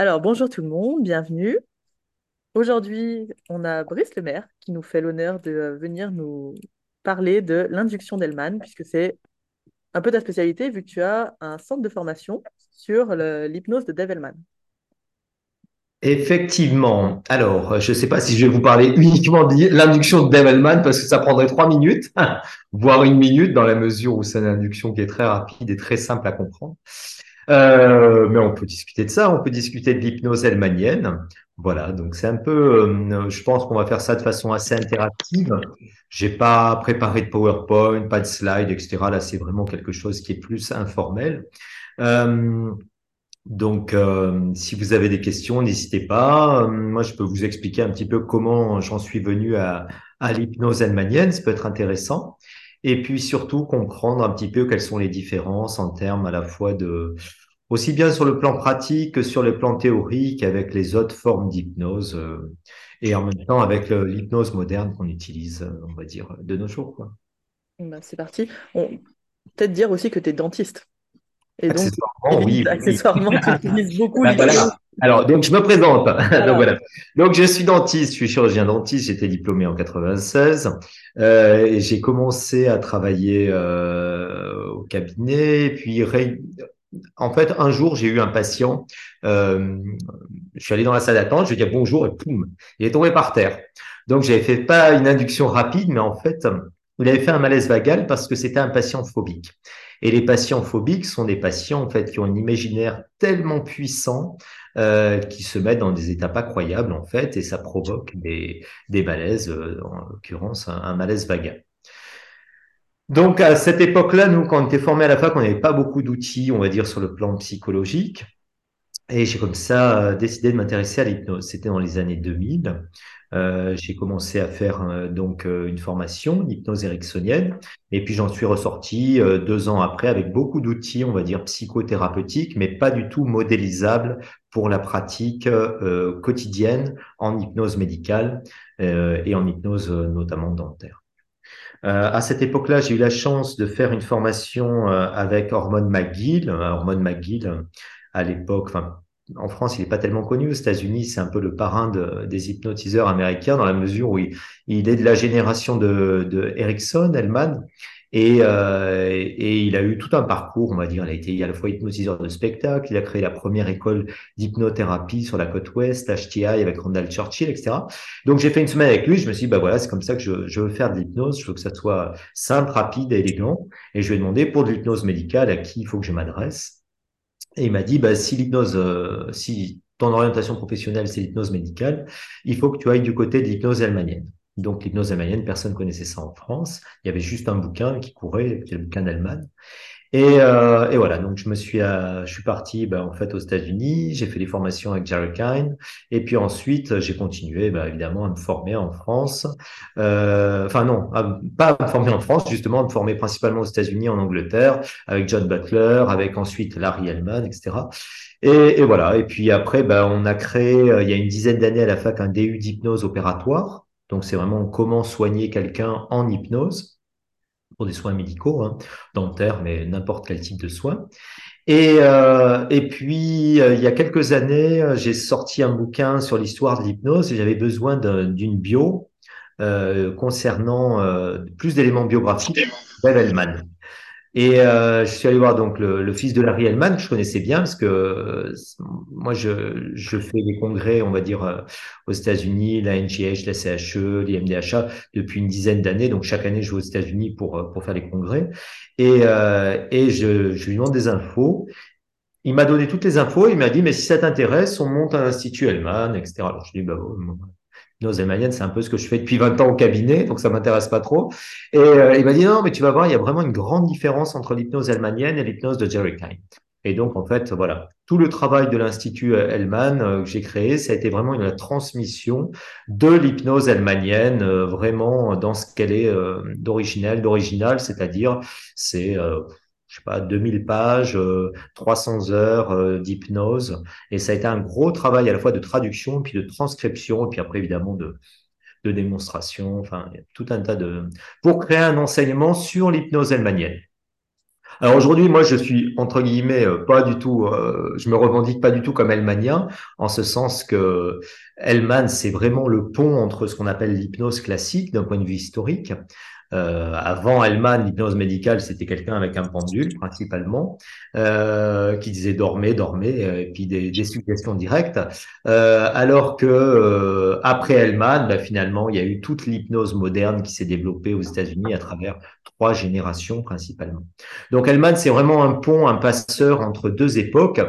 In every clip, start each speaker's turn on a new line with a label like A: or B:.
A: Alors, bonjour tout le monde, bienvenue. Aujourd'hui, on a Brice Lemaire qui nous fait l'honneur de euh, venir nous parler de l'induction d'Hellman, puisque c'est un peu ta spécialité, vu que tu as un centre de formation sur l'hypnose de Dave.
B: Effectivement. Alors, euh, je ne sais pas si je vais vous parler uniquement de l'induction de Develman parce que ça prendrait trois minutes, voire une minute, dans la mesure où c'est une induction qui est très rapide et très simple à comprendre. Euh, mais on peut discuter de ça, on peut discuter de l'hypnose hellmanienne. Voilà, donc c'est un peu, euh, je pense qu'on va faire ça de façon assez interactive. J'ai pas préparé de PowerPoint, pas de slide, etc. Là, c'est vraiment quelque chose qui est plus informel. Euh, donc, euh, si vous avez des questions, n'hésitez pas. Moi, je peux vous expliquer un petit peu comment j'en suis venu à, à l'hypnose hellmanienne. Ça peut être intéressant. Et puis surtout comprendre un petit peu quelles sont les différences en termes à la fois de, aussi bien sur le plan pratique que sur le plan théorique avec les autres formes d'hypnose euh, et en même temps avec l'hypnose moderne qu'on utilise, euh, on va dire, de nos jours, quoi.
A: Ben, c'est parti. On peut-être dire aussi que tu es dentiste. Et donc,
B: Accessoirement, oui, oui, oui.
A: accessoirement, tu utilises beaucoup
B: Ben
A: l'hypnose.
B: Alors, donc, je me présente. Donc, voilà. Donc, je suis dentiste, je suis chirurgien dentiste, j'étais diplômé en 96. Euh, et j'ai commencé à travailler euh, au cabinet. Et puis, en fait, un jour, j'ai eu un patient. euh, je suis allé dans la salle d'attente, je lui ai dit bonjour et poum, il est tombé par terre. Donc, j'avais fait pas une induction rapide, mais en fait, il avait fait un malaise vagal parce que c'était un patient phobique. Et les patients phobiques sont des patients en fait qui ont un imaginaire tellement puissant euh, qui se mettent dans des états pas croyables en fait, et ça provoque des, des malaises, euh, en l'occurrence un, malaise vagal. Donc à cette époque-là, nous, quand on était formés à la fac, on n'avait pas beaucoup d'outils, on va dire, sur le plan psychologique. Et j'ai comme ça euh, décidé de m'intéresser à l'hypnose. C'était dans les années 2000. Euh, j'ai commencé à faire euh, donc euh, une formation d'hypnose ericksonienne. Et puis j'en suis ressorti euh, deux ans après avec beaucoup d'outils, on va dire, psychothérapeutiques, mais pas du tout modélisables pour la pratique euh, quotidienne en hypnose médicale et en hypnose notamment dentaire. Euh, à cette époque-là, j'ai eu la chance de faire une formation euh, avec Hormone McGill. Hormone McGill, à l'époque, enfin, en France, il n'est pas tellement connu. Aux États-Unis, c'est un peu le parrain de- des hypnotiseurs américains dans la mesure où il, est de la génération de, de Erickson, Hellman. Et, euh, et il a eu tout un parcours, on va dire. Il a été à la fois hypnotiseur de spectacle, il a créé la première école d'hypnothérapie sur la côte ouest, HTI avec Randall Churchill, etc. Donc j'ai fait une semaine avec lui, je me suis dit, bah voilà, c'est comme ça que je, je veux faire de l'hypnose, je veux que ça soit simple, rapide et élégant. Et je lui ai demandé pour de l'hypnose médicale à qui il faut que je m'adresse. Et il m'a dit, bah, si l'hypnose, euh, si ton orientation professionnelle, c'est l'hypnose médicale, il faut que tu ailles du côté de l'hypnose hellmanienne. Donc, l'hypnose hellmanienne, personne ne connaissait ça en France. Il y avait juste un bouquin qui courait, le bouquin d'Hellman. Et, euh, et voilà, donc je me suis, à, je suis parti ben, en fait aux États-Unis, j'ai fait des formations avec Jerry Kine, et puis ensuite j'ai continué ben, évidemment à me former en France. Euh, enfin non, pas à me former en France, justement à me former principalement aux États-Unis, en Angleterre, avec John Butler, avec ensuite Larry Hellman, etc. Et, et voilà, et puis après ben, on a créé euh, il y a une dizaine d'années à la fac un DU d'hypnose opératoire. Donc c'est vraiment comment soigner quelqu'un en hypnose pour des soins médicaux, hein, dentaires, mais n'importe quel type de soins. Et, euh, et puis, euh, il y a quelques années, euh, j'ai sorti un bouquin sur l'histoire de l'hypnose et j'avais besoin d'un- d'une bio euh, concernant plus d'éléments biographiques d'Evelman. Et euh, je suis allé voir donc le, le fils de Larry Hellman, que je connaissais bien, parce que euh, moi, je, je fais des congrès, on va dire, euh, aux États-Unis, la NGH, la CHE, l'IMDHA, depuis une dizaine d'années. Donc, chaque année, je vais aux États-Unis pour, euh, pour faire les congrès. Et, euh, et je, je lui demande des infos. Il m'a donné toutes les infos. Il m'a dit, mais si ça t'intéresse, on monte un institut Hellman, etc. Alors, je dis, bah, bon, Hypnose hellmanienne, c'est un peu ce que je fais depuis 20 ans au cabinet, donc ça m'intéresse pas trop. Et euh, il m'a dit non, mais tu vas voir, il y a vraiment une grande différence entre l'hypnose hellmanienne et l'hypnose de Jerry Kine. Et donc, en fait, voilà, tout le travail de l'Institut Hellman euh, que j'ai créé, ça a été vraiment une, transmission de l'hypnose hellmanienne, euh, vraiment dans ce qu'elle est euh, d'originel, d'original, c'est-à-dire c'est, euh, je sais pas, 2000 pages, euh, 300 heures euh, d'hypnose. Et ça a été un gros travail à la fois de traduction, puis de transcription, et puis après, évidemment, de, de démonstration, enfin, tout un tas de... pour créer un enseignement sur l'hypnose hellmanienne. Alors aujourd'hui, moi, je suis entre guillemets euh, pas du tout, euh, je me revendique pas du tout comme Hellmanien, en ce sens que Hellman, c'est vraiment le pont entre ce qu'on appelle l'hypnose classique d'un point de vue historique, euh, avant Hellman, l'hypnose médicale, c'était quelqu'un avec un pendule principalement, euh, qui disait dormez, dormez, euh, et puis des, des suggestions directes. Euh, alors que euh, après Hellman, bah, finalement, il y a eu toute l'hypnose moderne qui s'est développée aux États-Unis à travers trois générations principalement. Donc Hellman, c'est vraiment un pont, un passeur entre deux époques.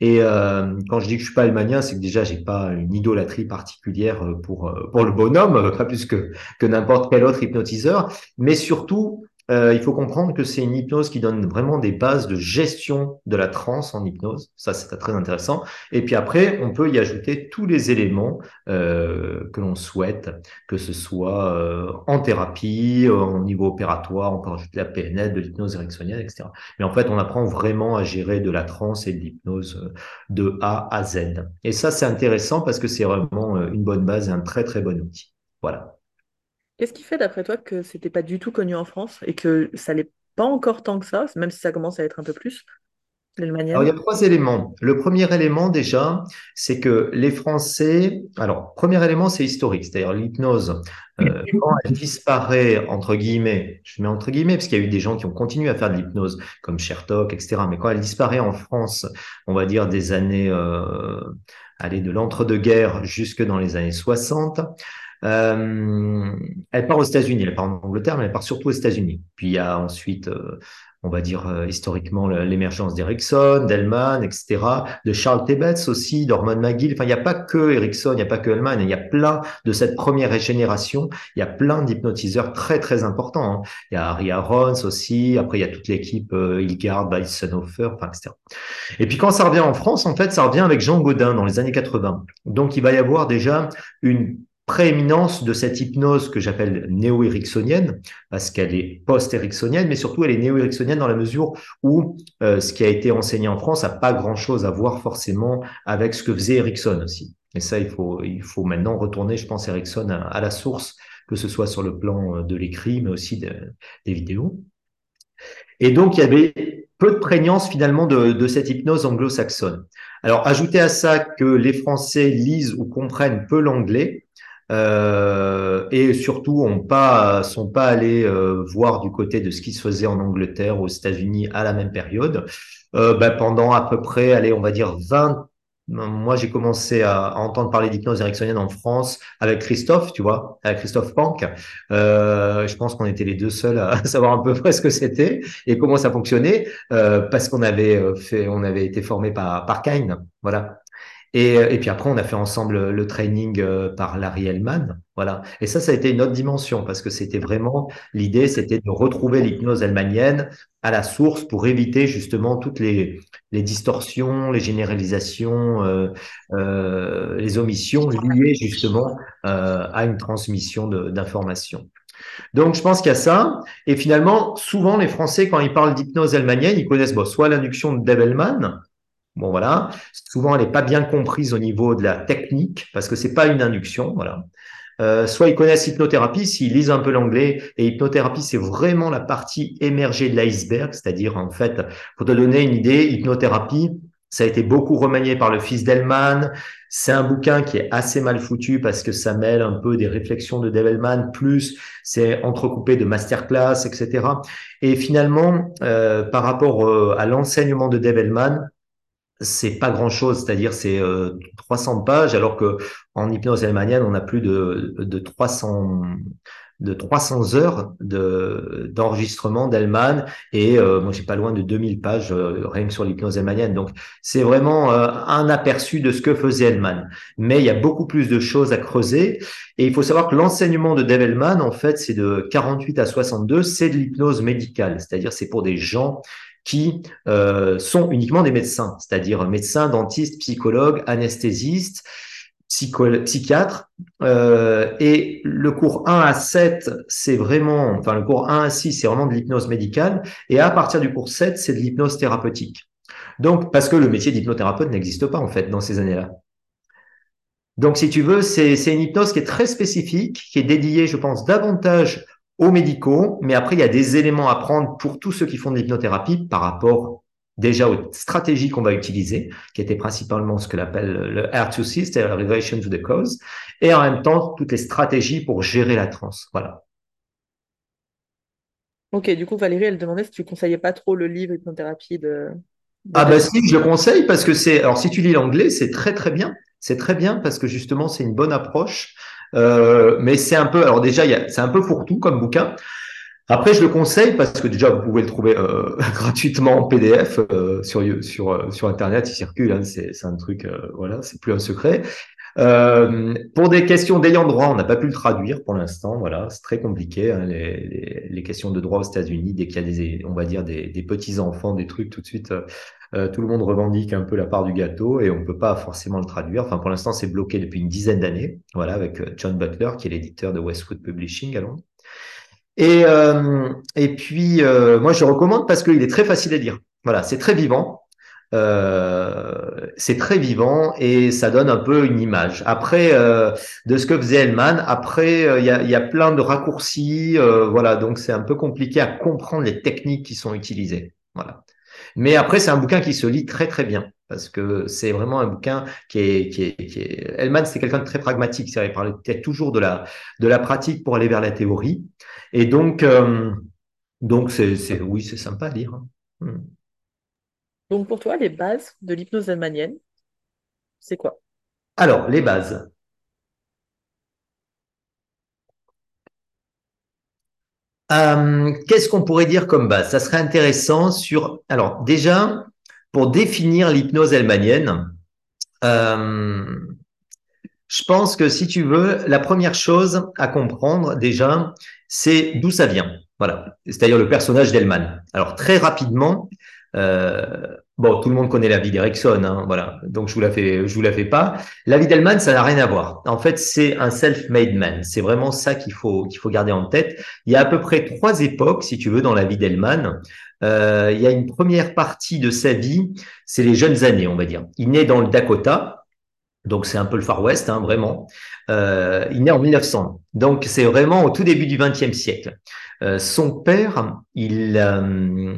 B: Et euh, quand je dis que je suis pas almanien, c'est que déjà j'ai pas une idolâtrie particulière euh, pour euh, pour le bonhomme, pas plus que que n'importe quel autre hypnotiseur, mais surtout euh, il faut comprendre que c'est une hypnose qui donne vraiment des bases de gestion de la transe en hypnose. Ça, c'est très intéressant. Et puis après, on peut y ajouter tous les éléments euh, que l'on souhaite, que ce soit euh, en thérapie, au niveau opératoire, on peut rajouter la PNL, de l'hypnose ericksonienne, etc. Mais en fait, on apprend vraiment à gérer de la transe et de l'hypnose de A à Z. Et ça, c'est intéressant parce que c'est vraiment une bonne base et un très, très bon outil. Voilà.
A: Qu'est-ce qui fait, d'après toi, que c'était pas du tout connu en France et que ça l'est pas encore tant que ça, même si ça commence à être un peu plus,
B: Alors, il y a trois éléments. Le premier élément, déjà, c'est que les Français, alors, premier élément, c'est historique, c'est-à-dire l'hypnose, euh, quand elle disparaît, entre guillemets, je mets entre guillemets, parce qu'il y a eu des gens qui ont continué à faire de l'hypnose, comme Chertok, etc., mais quand elle disparaît en France, on va dire des années, euh, allez, de l'entre-deux-guerres jusque dans les années 60, euh, elle part aux États-Unis, elle part en Angleterre, mais elle part surtout aux États-Unis. Puis il y a ensuite, euh, on va dire euh, historiquement, l'émergence d'Erickson, d'Hellman, etc., de Charles Tebetz aussi, d'Ormond McGill. Enfin, il n'y a pas que Erickson, il n'y a pas que Hellman, il y a plein de cette première génération, il y a plein d'hypnotiseurs très, très importants. hein. Il y a Harry Arons aussi, après il y a toute l'équipe euh, Hilgard, Weissenhofer, enfin, etc. Et puis quand ça revient en France, en fait, ça revient avec Jean Gaudin dans les années 80. Donc il va y avoir déjà une prééminence de cette hypnose que j'appelle néo-ericksonienne, parce qu'elle est post-ericksonienne, mais surtout elle est néo-ericksonienne dans la mesure où euh, ce qui a été enseigné en France n'a pas grand-chose à voir forcément avec ce que faisait Erickson aussi. Et ça, il faut, il faut maintenant retourner, je pense, Erickson à, la source, que ce soit sur le plan euh, de l'écrit, mais aussi de- des vidéos. Et donc, il y avait peu de prégnance finalement de, de cette hypnose anglo-saxonne. Alors, ajoutez à ça que les Français lisent ou comprennent peu l'anglais, euh, et surtout ont pas sont pas allés euh, voir du côté de ce qui se faisait en Angleterre, aux États-Unis à la même période. Euh, ben, pendant à peu près, allez, on va dire 20 moi, j'ai commencé à, entendre parler d'hypnose ericksonienne en France avec Christophe, tu vois, avec Christophe Pank. Euh, je pense qu'on était les deux seuls à savoir à peu près ce que c'était et comment ça fonctionnait, euh, parce qu'on avait euh, fait, on avait été formé par par Kine, voilà. Et, euh, et puis après, on a fait ensemble le training euh, par Larry Hellman. Voilà. Et ça, ça a été une autre dimension parce que c'était vraiment l'idée, c'était de retrouver l'hypnose hellmanienne à la source pour éviter justement toutes les, les distorsions, les généralisations, euh, euh, les omissions liées justement euh, à une transmission d'informations. Donc, je pense qu'il y a ça. Et finalement, souvent, les Français, quand ils parlent d'hypnose hellmanienne, ils connaissent soit l'induction de Bon, voilà. Souvent, elle n'est pas bien comprise au niveau de la technique parce que c'est pas une induction. Voilà. Euh, soit ils connaissent hypnothérapie, s'ils lisent un peu l'anglais, et hypnothérapie, c'est vraiment la partie émergée de l'iceberg, c'est-à-dire, en fait, pour te donner une idée, hypnothérapie, ça a été beaucoup remanié par le fils d'Hellman. C'est un bouquin qui est assez mal foutu parce que ça mêle un peu des réflexions de Dave Hellman, plus c'est entrecoupé de masterclass, etc. Et finalement, euh, par rapport euh, à l'enseignement de Dave Hellman, c'est pas grand-chose, c'est-à-dire c'est euh, 300 pages, alors que en hypnose hellmanienne, on a plus de, de 300 de 300 heures de d'enregistrement d'Hellman et euh, moi j'ai pas loin de 2000 pages euh, rien que sur l'hypnose hellmanienne. Donc c'est vraiment euh, un aperçu de ce que faisait Hellman. Mais il y a beaucoup plus de choses à creuser et il faut savoir que l'enseignement de Dave Hellman en fait c'est de 48 à 62, c'est de l'hypnose médicale, c'est-à-dire c'est pour des gens qui euh, sont uniquement des médecins, c'est-à-dire médecins, dentistes, psychologues, anesthésistes, psychiatres. Euh, et le cours 1 à 7, c'est vraiment, enfin le cours 1 à 6, c'est vraiment de l'hypnose médicale. Et à partir du cours 7, c'est de l'hypnose thérapeutique. Donc, parce que le métier d'hypnothérapeute n'existe pas en fait dans ces années-là. Donc, si tu veux, c'est c'est une hypnose qui est très spécifique, qui est dédiée, je pense, davantage aux médicaux, mais après, il y a des éléments à prendre pour tous ceux qui font de l'hypnothérapie par rapport déjà aux stratégies qu'on va utiliser, qui étaient principalement ce que l'appelle le R2C, c'est-à-dire Relation to the Cause, et en même temps, toutes les stratégies pour gérer la transe. Voilà.
A: Ok, du coup, Valérie, elle demandait si tu conseillais pas trop le livre Hypnothérapie de...
B: Ah bah si, je le conseille parce que c'est... Alors si tu lis l'anglais, c'est très très bien. C'est très bien parce que justement, c'est une bonne approche. Euh, mais c'est un peu... Alors déjà, c'est un peu fourre-tout comme bouquin. Après, je le conseille parce que déjà, vous pouvez le trouver euh, gratuitement en PDF euh, sur sur euh, sur Internet, il circule. Hein, c'est un truc, euh, voilà, c'est plus un secret. Euh, pour des questions d'ayant droit, on n'a pas pu le traduire pour l'instant. Voilà, c'est très compliqué. Hein, les, les, les, questions de droit aux États-Unis, dès qu'il y a des, on va dire des, des petits enfants, des trucs, tout de suite, tout le monde revendique un peu la part du gâteau et on peut pas forcément le traduire. Enfin, pour l'instant, c'est bloqué depuis une dizaine d'années. Voilà, avec John Butler, qui est l'éditeur de Westwood Publishing à Londres. Et, euh, et puis, euh, moi, je recommande parce qu'il est très facile à lire. Voilà, c'est très vivant. Euh, c'est très vivant et ça donne un peu une image. Après, euh, de ce que faisait Hellman, après, euh, il y, a, y, a, plein de raccourcis. voilà, donc c'est un peu compliqué à comprendre les techniques qui sont utilisées. Voilà. Mais après, c'est un bouquin qui se lit très très bien parce que c'est vraiment un bouquin qui est, qui est, qui est... Hellman, c'est quelqu'un de très pragmatique. Il parlait peut-être toujours de la, de la pratique pour aller vers la théorie. Et donc, euh, donc c'est, oui, c'est sympa à lire. Hein. Hmm.
A: Donc, pour toi, les bases de l'hypnose allemanienne, c'est quoi?
B: Alors, les bases. Euh, qu'est-ce qu'on pourrait dire comme base? Ça serait intéressant sur. Alors, déjà, pour définir l'hypnose allemanienne, euh, je pense que si tu veux, la première chose à comprendre déjà, c'est d'où ça vient. Voilà, c'est-à-dire le personnage d'Elman. Alors très rapidement, euh, bon, tout le monde connaît la vie d'Erickson, hein, voilà. Donc je vous la fais, je vous la fais pas. La vie d'Elman, ça n'a rien à voir. En fait, c'est un self-made man. C'est vraiment ça qu'il faut qu'il faut garder en tête. Il y a à peu près trois époques, si tu veux, dans la vie d'Elman. Euh, il y a une première partie de sa vie, c'est les jeunes années, on va dire. Il naît dans le Dakota, donc c'est un peu le Far West, hein, vraiment. Euh, il naît en 1900, donc c'est vraiment au tout début du XXe siècle. Euh, son père, il, euh,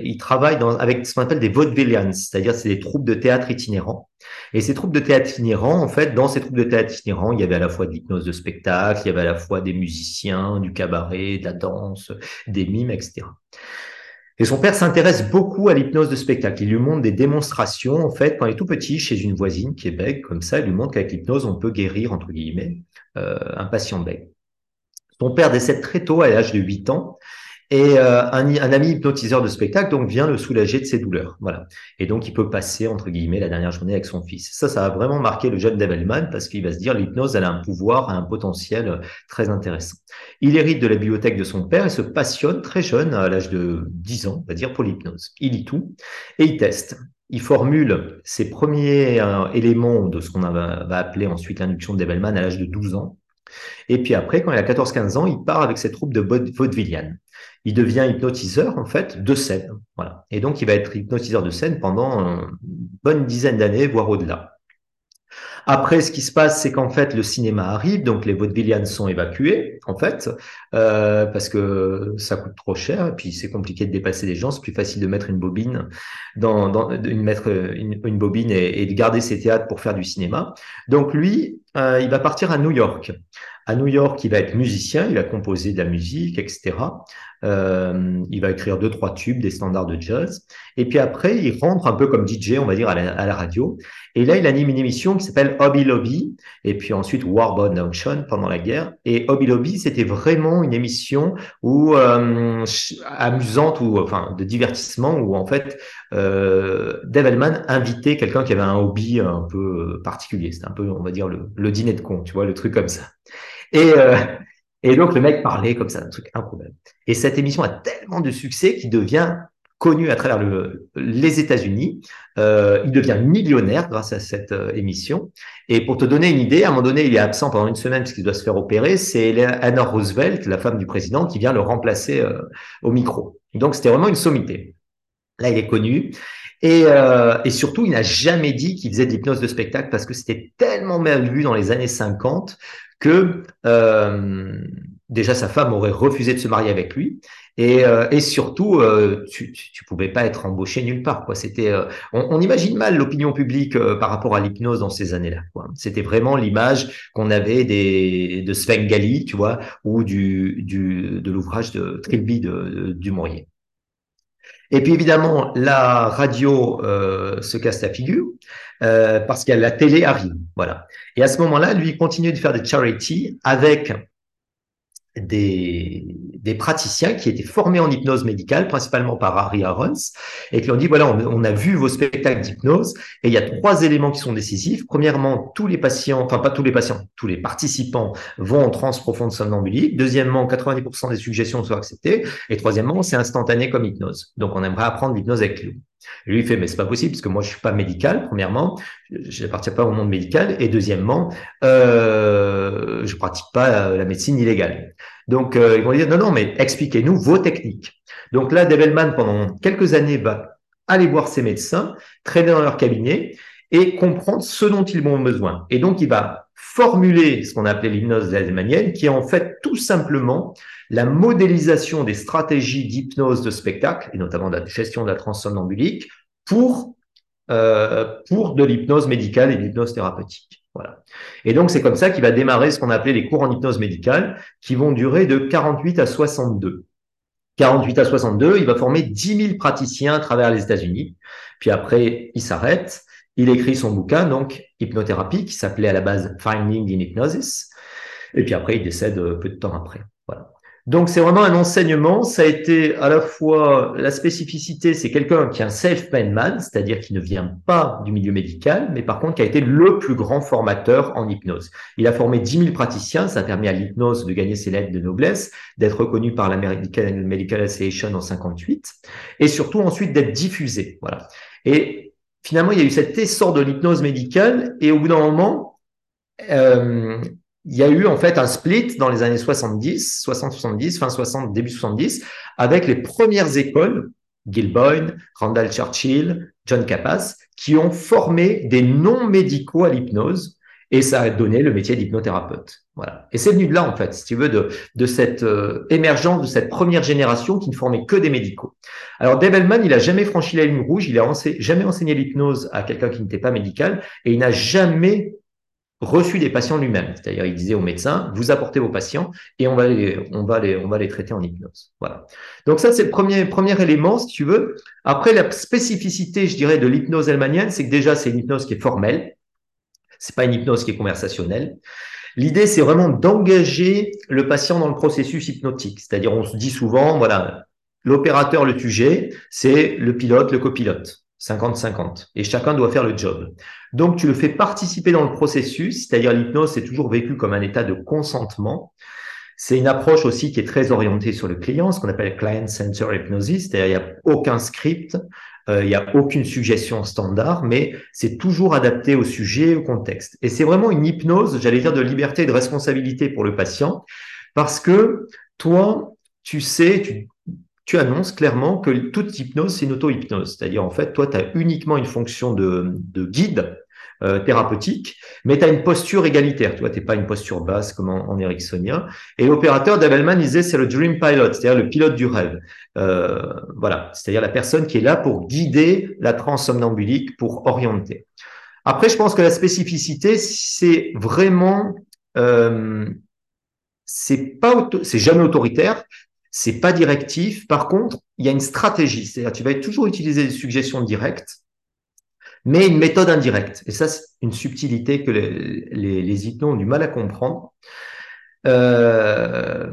B: il travaille dans, avec ce qu'on appelle des vaudevillians, c'est-à-dire c'est des troupes de théâtre itinérants. Et ces troupes de théâtre itinérants, en fait, dans ces troupes de théâtre itinérants, il y avait à la fois de l'hypnose de spectacle, il y avait à la fois des musiciens, du cabaret, de la danse, des mimes, etc. Et son père s'intéresse beaucoup à l'hypnose de spectacle. Il lui montre des démonstrations, en fait, quand il est tout petit, chez une voisine qui est bègue, comme ça, il lui montre qu'avec l'hypnose, on peut guérir, entre guillemets, euh, un patient bègue. Son père décède très tôt, à l'âge de 8 ans, et euh, un, un, ami hypnotiseur de spectacle donc vient le soulager de ses douleurs. Voilà. Et donc il peut passer entre guillemets la dernière journée avec son fils. Ça, ça a vraiment marqué le jeune Develman parce qu'il va se dire l'hypnose, elle a un pouvoir, un potentiel euh, très intéressant. Il hérite de la bibliothèque de son père et se passionne très jeune, à l'âge de 10 ans, on va dire, pour l'hypnose. Il lit tout et il teste. Il formule ses premiers euh, éléments de ce qu'on va, appeler ensuite l'induction de Develman à l'âge de 12 ans. Et puis après, quand il a 14-15 ans, il part avec ses troupes de vaudevilliane il devient hypnotiseur en fait de scène. Voilà. Et donc il va être hypnotiseur de scène pendant une bonne dizaine d'années, voire au-delà. Après, ce qui se passe, c'est qu'en fait, le cinéma arrive, donc les vaudevillianes sont évacués, en fait, euh, parce que ça coûte trop cher, et puis c'est compliqué de dépasser les gens. C'est plus facile de mettre une bobine, dans, dans une, mettre une, bobine et, et, de garder ses théâtres pour faire du cinéma. Donc lui, euh, il va partir à New York. À New York, il va être musicien, il va composer de la musique, etc. Euh, il va écrire deux, trois tubes, des standards de jazz. Et puis après, il rentre un peu comme DJ, on va dire, à la, radio. Et là, il anime une émission qui s'appelle Hobby Lobby. Et puis ensuite, Warbone Junction pendant la guerre. Et Hobby Lobby, c'était vraiment une émission où, euh, amusante ou enfin de divertissement où en fait, euh, Dave invitait quelqu'un qui avait un hobby un peu particulier. C'était un peu, on va dire, le, le dîner de con, tu vois, le truc comme ça. Et, euh, et donc, le mec parlait comme ça, un truc improbable. Et cette émission a tellement de succès qu'il devient connu à travers le, les États-Unis. Euh, il devient millionnaire grâce à cette euh, émission. Et pour te donner une idée, à un moment donné, il est absent pendant une semaine parce qu'il doit se faire opérer. C'est Anna Roosevelt, la femme du président, qui vient le remplacer euh, au micro. Donc, c'était vraiment une sommité. Là, il est connu. Et, et surtout, il n'a jamais dit qu'il faisait de l'hypnose de spectacle parce que c'était tellement mal vu dans les années 50 que euh, déjà sa femme aurait refusé de se marier avec lui. Et, euh, et surtout euh, tu, tu pouvais pas être embauché nulle part quoi. C'était euh, on, imagine mal l'opinion publique par rapport à l'hypnose dans ces années-là quoi. C'était vraiment l'image qu'on avait des de Svengali tu vois ou du, du de l'ouvrage de Trilby de, de, et puis évidemment, la radio euh, se casse la figure euh, parce que la télé arrive. Voilà. Et à ce moment-là, lui, continue de faire des charity avec des, des praticiens qui étaient formés en hypnose médicale, principalement par Harry Arons, et qui ont dit, voilà, on, a vu vos spectacles d'hypnose, et il y a trois éléments qui sont décisifs. Premièrement, tous les patients, enfin pas tous les patients, tous les participants vont en transe profonde somnambulique. Deuxièmement, 90% des suggestions sont acceptées. Et troisièmement, c'est instantané comme hypnose. Donc, on aimerait apprendre l'hypnose avec lui. Et lui, fait, mais c'est pas possible, parce que moi, je suis pas médical, premièrement, je n'appartiens pas au monde médical, et deuxièmement, euh, je pratique pas la médecine illégale. Donc, euh, ils vont dire, non, non, mais expliquez-nous vos techniques. Donc là, Develman, pendant quelques années, va aller voir ses médecins, traîner dans leur cabinet, et comprendre ce dont ils ont besoin. Et donc, il va formuler ce qu'on appelait l'hypnose zélmanienne, qui est en fait tout simplement la modélisation des stratégies d'hypnose de spectacle, et notamment de la gestion de la transsomnambulique, pour, euh, pour de l'hypnose médicale et de l'hypnose thérapeutique. Voilà. Et donc, c'est comme ça qu'il va démarrer ce qu'on appelait les cours en hypnose médicale, qui vont durer de 48 à 62. 48 à 62, il va former 10 000 praticiens à travers les États-Unis. Puis après, il s'arrête. Il écrit son bouquin, donc Hypnothérapie, qui s'appelait à la base Finding in Hypnosis. Et puis après, il décède euh, peu de temps après. Voilà. Donc c'est vraiment un enseignement. Ça a été à la fois la spécificité, c'est quelqu'un qui est un self-made man, c'est-à-dire qui ne vient pas du milieu médical, mais par contre qui a été le plus grand formateur en hypnose. Il a formé 10 000 praticiens, ça a permis à l'hypnose de gagner ses lettres de noblesse, d'être reconnu par l'American Medical Association en 58, et surtout ensuite d'être diffusé. Voilà. Et finalement, il y a eu cet essor de l'hypnose médicale, et au bout d'un moment, euh, il y a eu en fait un split dans les années 70, 60-70, fin 60, début 70, avec les premières écoles, Gilboyne, Randall Churchill, John Capas, qui ont formé des non-médicaux à l'hypnose, et ça a donné le métier d'hypnothérapeute. Voilà. Et c'est venu de là, en fait, si tu veux, de, cette euh, émergence de cette première génération qui ne formait que des médicaux. Alors, Develman, il a jamais franchi la ligne rouge, il a jamais enseigné l'hypnose à quelqu'un qui n'était pas médical, et il n'a jamais reçu des patients lui-même. C'est-à-dire, il disait aux médecins, vous apportez vos patients et on va les, on va les, on va les traiter en hypnose. Voilà. Donc ça, c'est le premier, premier élément, si tu veux. Après, la spécificité, je dirais, de l'hypnose elmanienne, c'est que déjà, c'est une hypnose qui est formelle. C'est pas une hypnose qui est conversationnelle. L'idée, c'est vraiment d'engager le patient dans le processus hypnotique. C'est-à-dire, on se dit souvent, voilà, l'opérateur, le sujet, c'est le pilote, le copilote. 50-50. Et chacun doit faire le job. Donc, tu le fais participer dans le processus, c'est-à-dire l'hypnose, c'est toujours vécu comme un état de consentement. C'est une approche aussi qui est très orientée sur le client, ce qu'on appelle client center hypnosis, c'est-à-dire il n'y a aucun script, il n'y a aucune suggestion standard, mais c'est toujours adapté au sujet, au contexte. Et c'est vraiment une hypnose, j'allais dire, de liberté et de responsabilité pour le patient, parce que toi, tu sais, tu, tu annonces clairement que toute hypnose, c'est une auto-hypnose. C'est-à-dire, en fait, toi, tu as uniquement une fonction de, de guide euh, thérapeutique, mais tu as une posture égalitaire. Tu vois, tu pas une posture basse comme en, en ericksonien. Et l'opérateur d'Abelman disait, c'est le dream pilot, c'est-à-dire le pilote du rêve. Euh, voilà, c'est-à-dire la personne qui est là pour guider la transsomnambulique, pour orienter. Après, je pense que la spécificité, c'est vraiment... Euh, c'est pas c'est jamais autoritaire, c'est pas directif. Par contre, il y a une stratégie. C'est-à-dire, tu vas toujours utiliser des suggestions directes, mais une méthode indirecte. Et ça, c'est une subtilité que les, les, ont du mal à comprendre. Euh,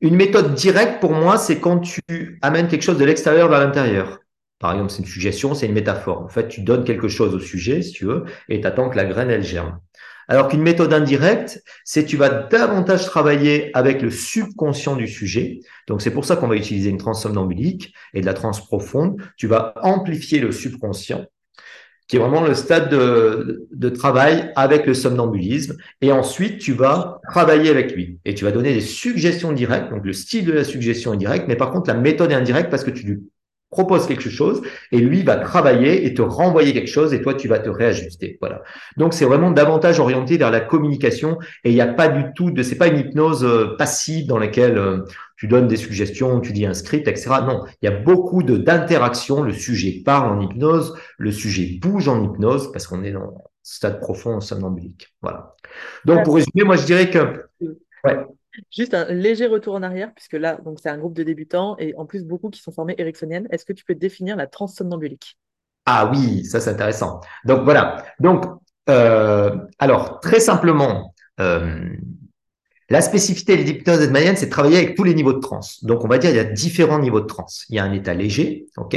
B: une méthode directe, pour moi, c'est quand tu amènes quelque chose de l'extérieur vers l'intérieur. Par exemple, c'est une suggestion, c'est une métaphore. En fait, tu donnes quelque chose au sujet, si tu veux, et tu attends que la graine, elle germe. Alors qu'une méthode indirecte, c'est tu vas davantage travailler avec le subconscient du sujet. Donc c'est pour ça qu'on va utiliser une transsomnambulique et de la transe profonde. Tu vas amplifier le subconscient, qui est vraiment le stade de, de travail avec le somnambulisme. Et ensuite, tu vas travailler avec lui et tu vas donner des suggestions directes. Donc le style de la suggestion est direct, mais par contre la méthode est indirecte parce que tu lui propose quelque chose et lui va travailler et te renvoyer quelque chose et toi tu vas te réajuster. Voilà. Donc c'est vraiment davantage orienté vers la communication et il n'y a pas du tout de, c'est pas une hypnose euh, passive dans laquelle euh, tu donnes des suggestions, tu dis un script, etc. Non, il y a beaucoup de d'interaction. Le sujet parle en hypnose, le sujet bouge en hypnose parce qu'on est dans stade profond somnambulique. Voilà. Donc pour résumer, moi je dirais que
A: ouais. Juste un léger retour en arrière, puisque là, donc c'est un groupe de débutants et en plus beaucoup qui sont formés ericksoniennes. Est-ce que tu peux définir la transe somnambulique
B: Ah oui, ça c'est intéressant. Donc voilà. Donc, euh, alors très simplement, euh, la spécificité de l'hypnose edmanienne, c'est de travailler avec tous les niveaux de transe. Donc on va dire il y a différents niveaux de transe. Il y a un état léger, ok?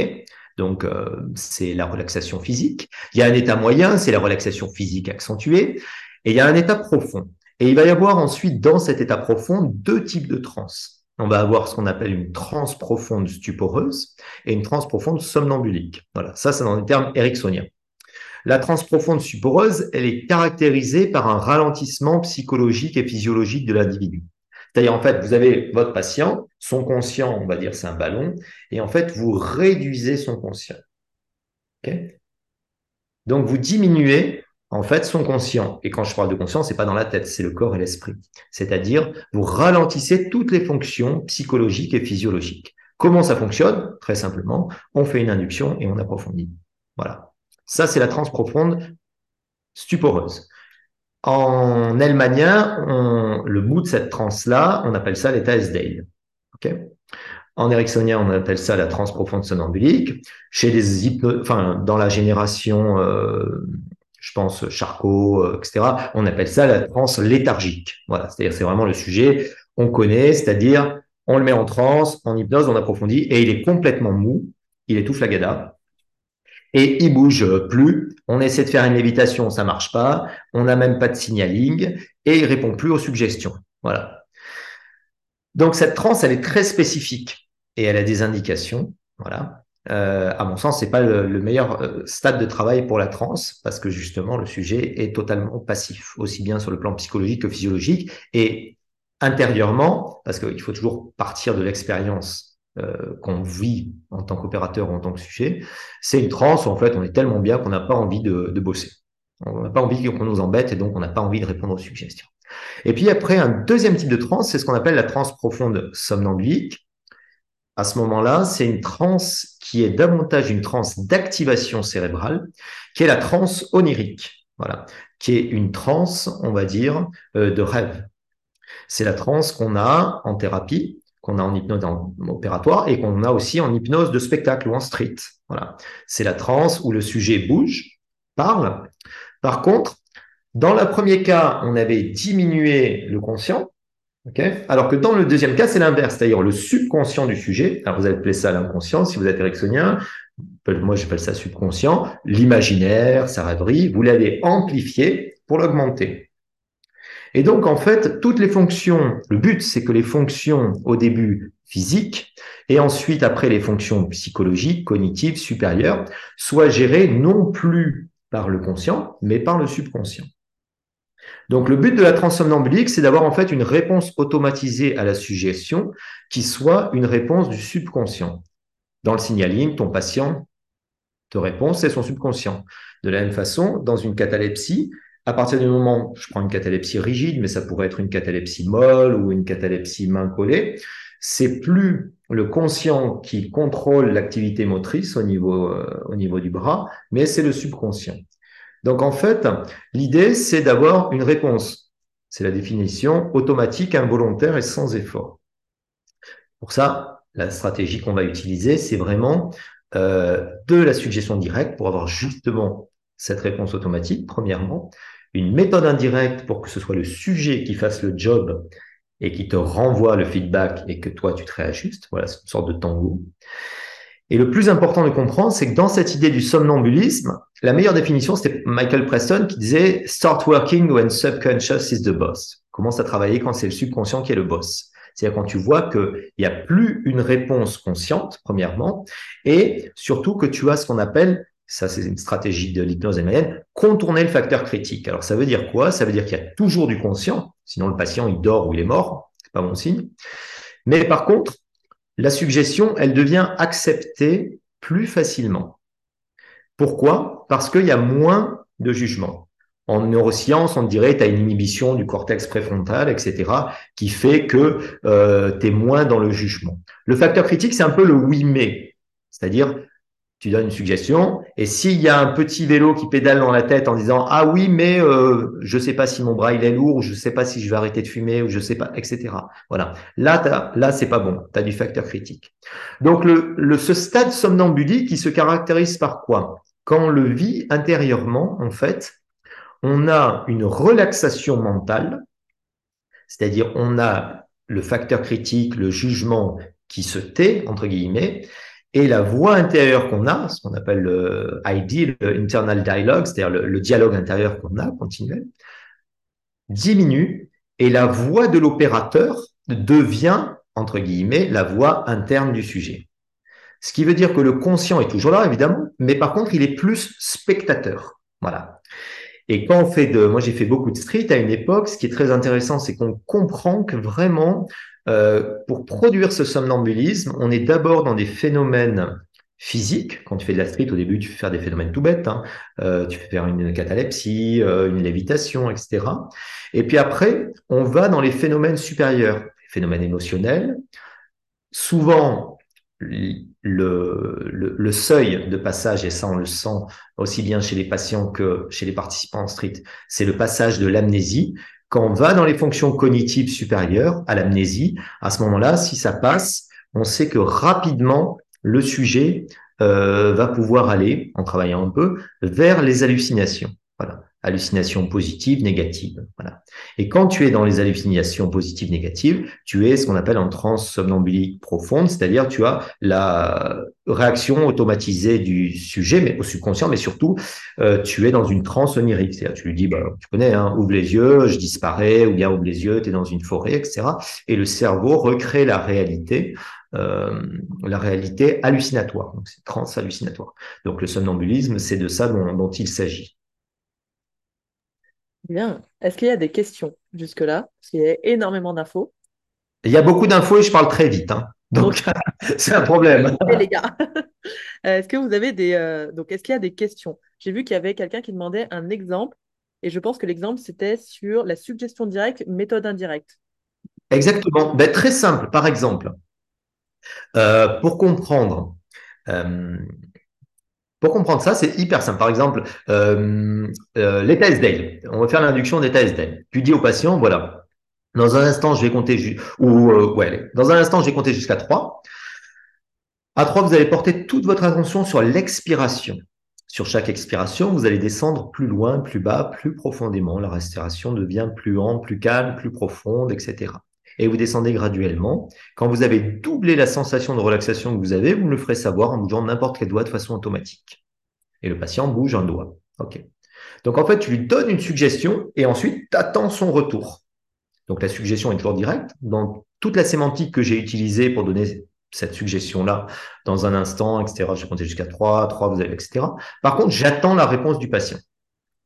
B: Donc, euh, c'est la relaxation physique. Il y a un état moyen, c'est la relaxation physique accentuée. Et il y a un état profond. Et il va y avoir ensuite dans cet état profond deux types de transe. On va avoir ce qu'on appelle une transe profonde stuporeuse et une transe profonde somnambulique. Voilà, ça c'est dans les termes ericksoniens. La transe profonde elle est caractérisée par un ralentissement psychologique et physiologique de l'individu. C'est-à-dire, en fait, vous avez votre patient, son conscient, on va dire, c'est un ballon, et en fait, vous réduisez son conscient. Donc, vous diminuez en fait, son conscient. Et quand je parle de conscience, c'est pas dans la tête, c'est le corps et l'esprit. C'est-à-dire, vous ralentissez toutes les fonctions psychologiques et physiologiques. Comment ça fonctionne? Très simplement, on fait une induction et on approfondit. Voilà. Ça, c'est la transe profonde stuporeuse. En elmanien, le bout de cette transe-là, on appelle ça l'état S-Dale. en ericksonien, on appelle ça la transe profonde somnambulique. Chez les dans la génération euh, je pense Charcot, euh, etc. On appelle ça la transe léthargique. Voilà, c'est-à-dire c'est vraiment le sujet, on connaît, c'est-à-dire on le met en transe, en hypnose, on approfondit, et il est complètement mou, il est tout flagada, et il bouge plus. On essaie de faire une lévitation, ça marche pas. On n'a même pas de signaling, et il répond plus aux suggestions. Voilà. Donc cette transe, elle est très spécifique et elle a des indications. Voilà. Euh, à mon sens, c'est pas le, meilleur euh, stade de travail pour la transe parce que justement le sujet est totalement passif, aussi bien sur le plan psychologique que physiologique et intérieurement, parce qu'il faut toujours partir de l'expérience euh, qu'on vit en tant qu'opérateur ou en tant que sujet. C'est une transe où en fait on est tellement bien qu'on n'a pas envie de, bosser. On n'a pas envie qu'on nous embête et donc on n'a pas envie de répondre aux suggestions. Et puis après, un deuxième type de transe, c'est ce qu'on appelle la transe profonde somnambulique à ce moment-là, c'est une transe qui est davantage une transe d'activation cérébrale, qui est la transe onirique, voilà, qui est une transe, on va dire, euh, de rêve. C'est la transe qu'on a en thérapie, qu'on a en hypnose opératoire et qu'on a aussi en hypnose de spectacle ou en street. C'est la transe où le sujet bouge, parle. Par contre, dans le premier cas, on avait diminué le conscient, alors que dans le deuxième cas, c'est l'inverse, c'est-à-dire le subconscient du sujet. Alors vous appelez ça l'inconscient si vous êtes ericksonien. Moi, j'appelle ça subconscient. L'imaginaire, sa rêverie, vous l'avez amplifié pour l'augmenter. Et donc, en fait, toutes les fonctions, le but, c'est que les fonctions au début physiques et ensuite après les fonctions psychologiques, cognitives, supérieures, soient gérées non plus par le conscient, mais par le subconscient. Donc, le but de la transsomnambulique, c'est d'avoir en fait une réponse automatisée à la suggestion qui soit une réponse du subconscient. Dans le signaling, ton patient te répond, c'est son subconscient. De la même façon, dans une catalepsie, à partir du moment, je prends une catalepsie rigide, mais ça pourrait être une catalepsie molle ou une catalepsie main collée, c'est plus le conscient qui contrôle l'activité motrice au niveau, euh, au niveau du bras, mais c'est le subconscient. Donc en fait, l'idée, c'est d'avoir une réponse. C'est la définition automatique, involontaire et sans effort. Pour ça, la stratégie qu'on va utiliser, c'est vraiment euh, de la suggestion directe pour avoir justement cette réponse automatique, premièrement. Une méthode indirecte pour que ce soit le sujet qui fasse le job et qui te renvoie le feedback et que toi, tu te réajustes. Voilà, c'est une sorte de tango. Et le plus important de comprendre, c'est que dans cette idée du somnambulisme, la meilleure définition, c'était Michael Preston qui disait Start working when subconscious is the boss. Commence à travailler quand c'est le subconscient qui est le boss. C'est-à-dire quand tu vois qu'il n'y a plus une réponse consciente, premièrement, et surtout que tu as ce qu'on appelle, ça c'est une stratégie de l'hypnose moyenne, contourner le facteur critique. Alors ça veut dire quoi? Ça veut dire qu'il y a toujours du conscient, sinon le patient il dort ou il est mort, c'est pas bon signe. Mais par contre, la suggestion, elle devient acceptée plus facilement. Pourquoi? Parce qu'il y a moins de jugement. En neurosciences, on dirait tu as une inhibition du cortex préfrontal, etc., qui fait que euh, tu moins dans le jugement. Le facteur critique, c'est un peu le oui mais, c'est-à-dire tu donnes une suggestion, et s'il y a un petit vélo qui pédale dans la tête en disant ah oui mais euh, je sais pas si mon bras il est lourd, ou je sais pas si je vais arrêter de fumer, ou je sais pas, etc. Voilà. Là, là c'est pas bon. Tu as du facteur critique. Donc le, le ce stade somnambulique, qui se caractérise par quoi? Quand on le vit intérieurement, en fait, on a une relaxation mentale, c'est-à-dire on a le facteur critique, le jugement qui se tait entre guillemets, et la voix intérieure qu'on a, ce qu'on appelle le ID, le internal dialogue, c'est-à-dire le, dialogue intérieur qu'on a continuel, diminue et la voix de l'opérateur devient, entre guillemets, la voix interne du sujet. Ce qui veut dire que le conscient est toujours là, évidemment, mais par contre, il est plus spectateur. Voilà. Et quand on fait de, moi j'ai fait beaucoup de street à une époque, ce qui est très intéressant, c'est qu'on comprend que vraiment euh, pour produire ce somnambulisme, on est d'abord dans des phénomènes physiques. Quand tu fais de la street, au début, tu fais faire des phénomènes tout bêtes. Hein. Euh, tu fais faire une catalepsie, euh, une lévitation, etc. Et puis après, on va dans les phénomènes supérieurs, les phénomènes émotionnels. Souvent, le, le, le, seuil de passage, et ça on le sent aussi bien chez les patients que chez les participants en street, c'est le passage de l'amnésie. Quand on va dans les fonctions cognitives supérieures à l'amnésie, à ce moment-là, si ça passe, on sait que rapidement, le sujet euh, va pouvoir aller, en travaillant un peu, vers les hallucinations. Voilà hallucinations positives, négatives. Voilà. Et quand tu es dans les hallucinations positives, négatives, tu es ce qu'on appelle en transe somnambulique profonde, c'est-à-dire tu as la réaction automatisée du sujet, mais au subconscient, mais surtout euh, tu es dans une transe onirique. C'est-à-dire tu lui dis, bah, tu connais, hein, ouvre les yeux, je disparais, ou bien ouvre les yeux, tu es dans une forêt, etc. Et le cerveau recrée la réalité. Euh, la réalité hallucinatoire, donc c'est trans hallucinatoire. Donc le somnambulisme, c'est de ça dont il s'agit.
A: Bien. Est-ce qu'il y a des questions jusque-là? Parce qu'il y a énormément d'infos.
B: Il y a beaucoup d'infos et je parle très vite. Hein. Donc, c'est un problème.
A: les gars, euh, est-ce que vous avez des. Euh, donc, est-ce qu'il y a des questions? J'ai vu qu'il y avait quelqu'un qui demandait un exemple et je pense que l'exemple, c'était sur la suggestion directe, méthode indirecte.
B: Exactement. Ben, très simple. Par exemple, euh, pour comprendre pour comprendre ça, c'est hyper simple. Par exemple, euh, euh, l'état SDL. On va faire l'induction d'état SDL. Tu dis au patient, voilà, dans un instant, je vais compter ou euh, dans un instant, je vais compter jusqu'à 3. À 3, vous allez porter toute votre attention sur l'expiration. Sur chaque expiration, vous allez descendre plus loin, plus bas, plus profondément. La respiration devient plus ample, plus calme, plus profonde, etc et vous descendez graduellement. Quand vous avez doublé la sensation de relaxation que vous avez, vous me le ferez savoir en bougeant n'importe quel doigt de façon automatique. Et le patient bouge un doigt. OK. Donc en fait, tu lui donnes une suggestion et ensuite tu attends son retour. Donc la suggestion est toujours directe. Dans toute la sémantique que j'ai utilisée pour donner cette suggestion-là dans un instant, etc. Je vais compter jusqu'à 3, 3, vous avez, etc. Par contre, j'attends la réponse du patient.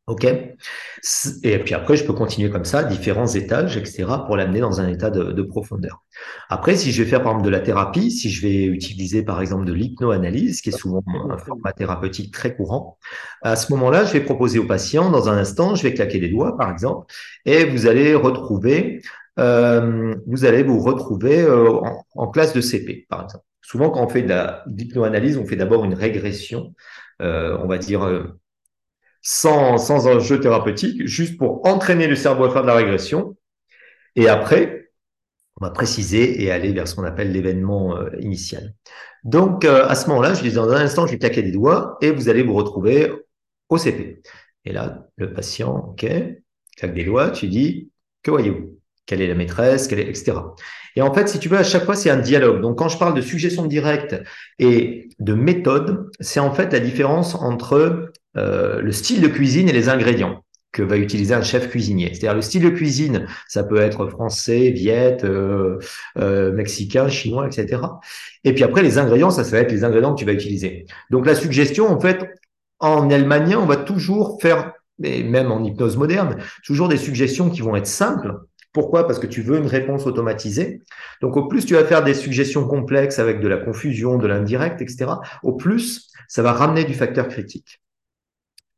B: OK Et puis après, je peux continuer comme ça, différents étages, etc., pour l'amener dans un état de, profondeur. Après, si je vais faire par exemple de la thérapie, si je vais utiliser par exemple de l'hypnoanalyse, qui est souvent un format thérapeutique très courant, à ce moment-là, je vais proposer au patient, dans un instant, je vais claquer des doigts, par exemple, et vous allez retrouver, euh, vous allez vous retrouver euh, en, classe de CP, par exemple. Souvent, quand on fait de l'hypnoanalyse, on fait d'abord une régression, euh, on va dire sans, sans enjeu thérapeutique, juste pour entraîner le cerveau à faire de la régression. Et après, on va préciser et aller vers ce qu'on appelle l'événement euh, initial. Donc, euh, à ce moment-là, je dis dans un instant, je vais claquer des doigts et vous allez vous retrouver au CP. Et là, le patient, OK, claque des doigts, tu dis, que voyez-vous? Quelle est la maîtresse? Quelle est, etc. Et en fait, si tu veux, à chaque fois, c'est un dialogue. Donc, quand je parle de suggestion directe et de méthode, c'est en fait la différence entre euh, le style de cuisine et les ingrédients que va utiliser un chef cuisinier. C'est-à-dire le style de cuisine, ça peut être français, viet, euh, euh, mexicain, chinois, etc. Et puis après, les ingrédients, ça, ça va être les ingrédients que tu vas utiliser. Donc la suggestion, en fait, en allemagnien, on va toujours faire, et même en hypnose moderne, toujours des suggestions qui vont être simples, Pourquoi? Parce que tu veux une réponse automatisée. Donc, au plus tu vas faire des suggestions complexes avec de la confusion, de l'indirect, etc., au plus ça va ramener du facteur critique.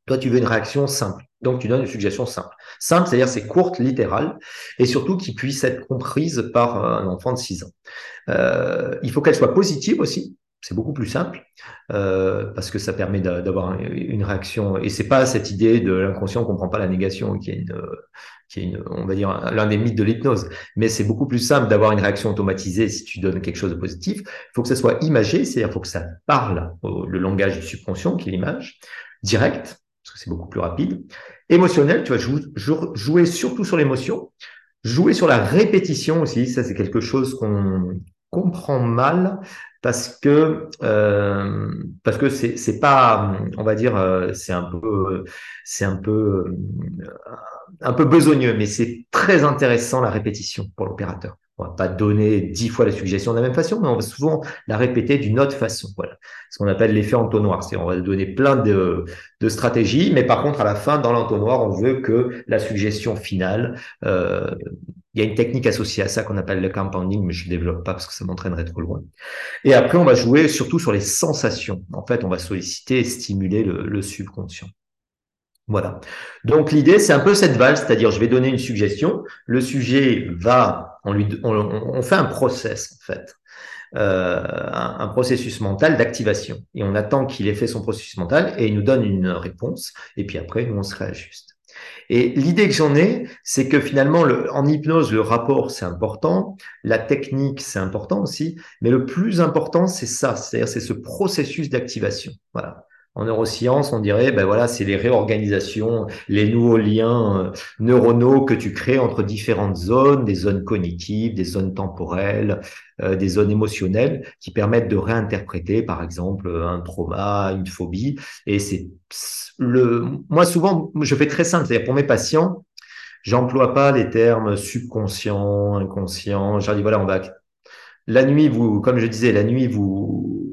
B: Toi, tu veux une réaction simple. Donc, tu donnes une suggestion simple. Simple, c'est-à-dire c'est courte, littérale, et surtout qui puisse être comprise par un enfant de 6 ans. Euh, il faut qu'elle soit positive aussi. C'est beaucoup plus simple euh, parce que ça permet d'avoir une réaction. Et c'est pas cette idée de l'inconscient qu'on comprend pas la négation qui est une, qui est une, on va dire l'un des mythes de l'hypnose. Mais c'est beaucoup plus simple d'avoir une réaction automatisée si tu donnes quelque chose de positif. Il faut que ça soit imagé, c'est-à-dire faut que ça parle le langage du subconscient qui est l'image, direct parce que c'est beaucoup plus rapide. Émotionnel, tu vas jouer surtout sur l'émotion, jouer sur la répétition aussi. Ça, c'est quelque chose qu'on comprend mal parce que euh, parce que c'est c'est pas on va dire euh, c'est un peu c'est un peu un peu besogneux mais c'est très intéressant la répétition pour l'opérateur on va pas donner dix fois la suggestion de la même façon, mais on va souvent la répéter d'une autre façon. Voilà. Ce qu'on appelle l'effet entonnoir. C'est on va donner plein de, de, stratégies, mais par contre, à la fin, dans l'entonnoir, on veut que la suggestion finale, euh, il y a une technique associée à ça qu'on appelle le compounding, mais je ne développe pas parce que ça m'entraînerait trop loin. Et après, on va jouer surtout sur les sensations. En fait, on va solliciter et stimuler le, le subconscient. Voilà. Donc l'idée, c'est un peu cette valse, c'est-à-dire je vais donner une suggestion, le sujet va, on, lui, on, fait un process en fait, euh, un, processus mental d'activation, et on attend qu'il ait fait son processus mental et il nous donne une réponse, et puis après nous on se réajuste. Et l'idée que j'en ai, c'est que finalement, le, en hypnose, le rapport, c'est important, la technique, c'est important aussi, mais le plus important, c'est ça, c'est-à-dire c'est ce processus d'activation. Voilà. En neurosciences, on dirait, ben voilà, c'est les réorganisations, les nouveaux liens euh, neuronaux que tu crées entre différentes zones, des zones cognitives, des zones temporelles, euh, des zones émotionnelles, qui permettent de réinterpréter, par exemple, un trauma, une phobie. Et c'est le, moi souvent, je fais très simple, c'est-à-dire pour mes patients, j'emploie pas les termes subconscient, inconscient. Je leur dis voilà, on va la nuit, vous, comme je disais, la nuit, vous,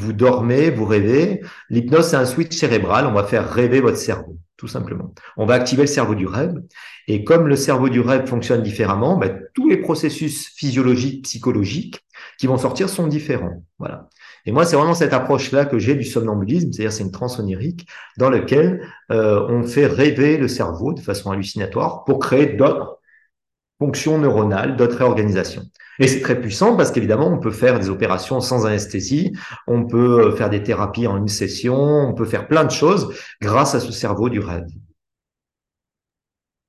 B: vous dormez, vous rêvez. L'hypnose, c'est un switch cérébral. On va faire rêver votre cerveau, tout simplement. On va activer le cerveau du rêve. Et comme le cerveau du rêve fonctionne différemment, ben, tous les processus physiologiques, psychologiques qui vont sortir sont différents. Voilà. Et moi, c'est vraiment cette approche-là que j'ai du somnambulisme, c'est-à-dire c'est une transe onirique dans lequel euh, on fait rêver le cerveau de façon hallucinatoire pour créer d'autres fonctions neuronales, d'autres réorganisations. Et c'est très puissant parce qu'évidemment, on peut faire des opérations sans anesthésie, on peut euh, faire des thérapies en une session, on peut faire plein de choses grâce à ce cerveau du rêve.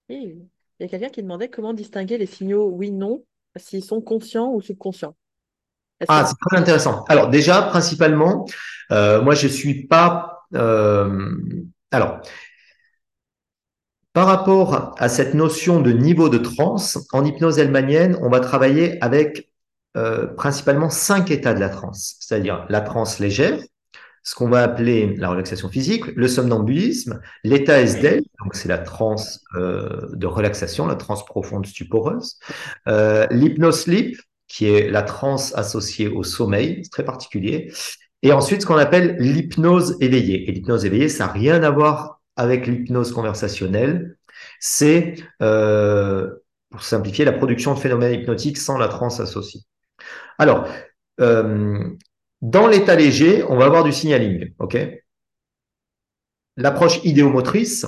A: Il y a quelqu'un qui demandait comment distinguer les signaux oui-non, s'ils sont conscients ou subconscients.
B: Ah, c'est très intéressant. Alors déjà, principalement, euh, moi je suis pas. Euh, alors, par rapport à cette notion de niveau de transe, en hypnose elmanienne, on va travailler avec euh, principalement cinq états de la transe, c'est-à-dire la transe légère, ce qu'on va appeler la relaxation physique, le somnambulisme, l'état SDL, donc c'est la transe euh, de relaxation, la transe profonde stuporeuse, euh, l'hypnose sleep, qui est la transe associée au sommeil, c'est très particulier, et ensuite ce qu'on appelle l'hypnose éveillée. Et l'hypnose éveillée, ça n'a rien à voir avec l'hypnose conversationnelle, c'est, euh, pour simplifier, la production de phénomènes hypnotiques sans la transe associée. Alors, euh, dans l'état léger, on va avoir du signaling, ok? L'approche idéomotrice,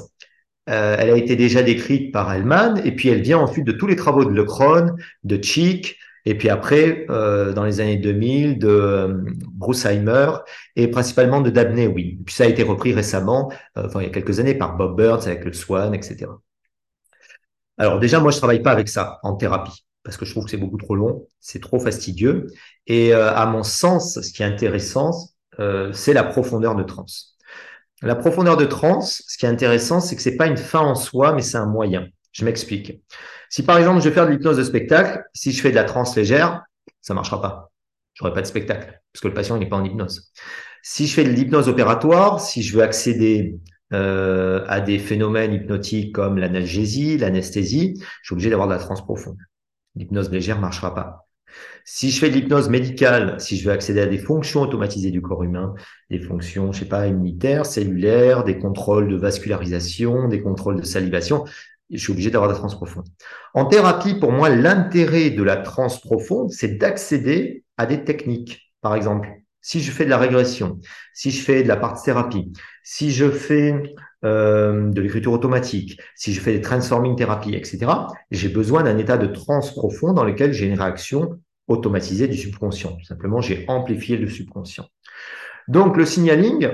B: euh, elle a été déjà décrite par Hellman, et puis elle vient ensuite de tous les travaux de Lecron, de Chick, et puis après, euh, dans les années 2000, de euh, Bruce Heimer et principalement de Dabney oui. puis ça a été repris récemment, euh, enfin il y a quelques années, par Bob Burns avec le Swan, etc. Alors déjà, moi je travaille pas avec ça en thérapie parce que je trouve que c'est beaucoup trop long, c'est trop fastidieux. Et euh, à mon sens, ce qui est intéressant, c'est la profondeur de transe. La profondeur de transe, ce qui est intéressant, c'est que c'est pas une fin en soi, mais c'est un moyen. Je m'explique. Si par exemple je vais faire de l'hypnose de spectacle, si je fais de la transe légère, ça marchera pas. J'aurai pas de spectacle parce que le patient n'est pas en hypnose. Si je fais de l'hypnose opératoire, si je veux accéder euh, à des phénomènes hypnotiques comme l'analgésie, l'anesthésie, je suis obligé d'avoir de la transe profonde. L'hypnose légère marchera pas. Si je fais de l'hypnose médicale, si je veux accéder à des fonctions automatisées du corps humain, des fonctions, je sais pas, immunitaires, cellulaires, des contrôles de vascularisation, des contrôles de salivation, je suis obligé d'avoir de la transe profonde. En thérapie, pour moi, l'intérêt de la transe profonde, c'est d'accéder à des techniques. Par exemple, si je fais de la régression, si je fais de la partie thérapie, si je fais euh, de l'écriture automatique, si je fais des transforming thérapies, etc., j'ai besoin d'un état de transe profond dans lequel j'ai une réaction automatisée du subconscient. Tout simplement, j'ai amplifié le subconscient. Donc, le signaling,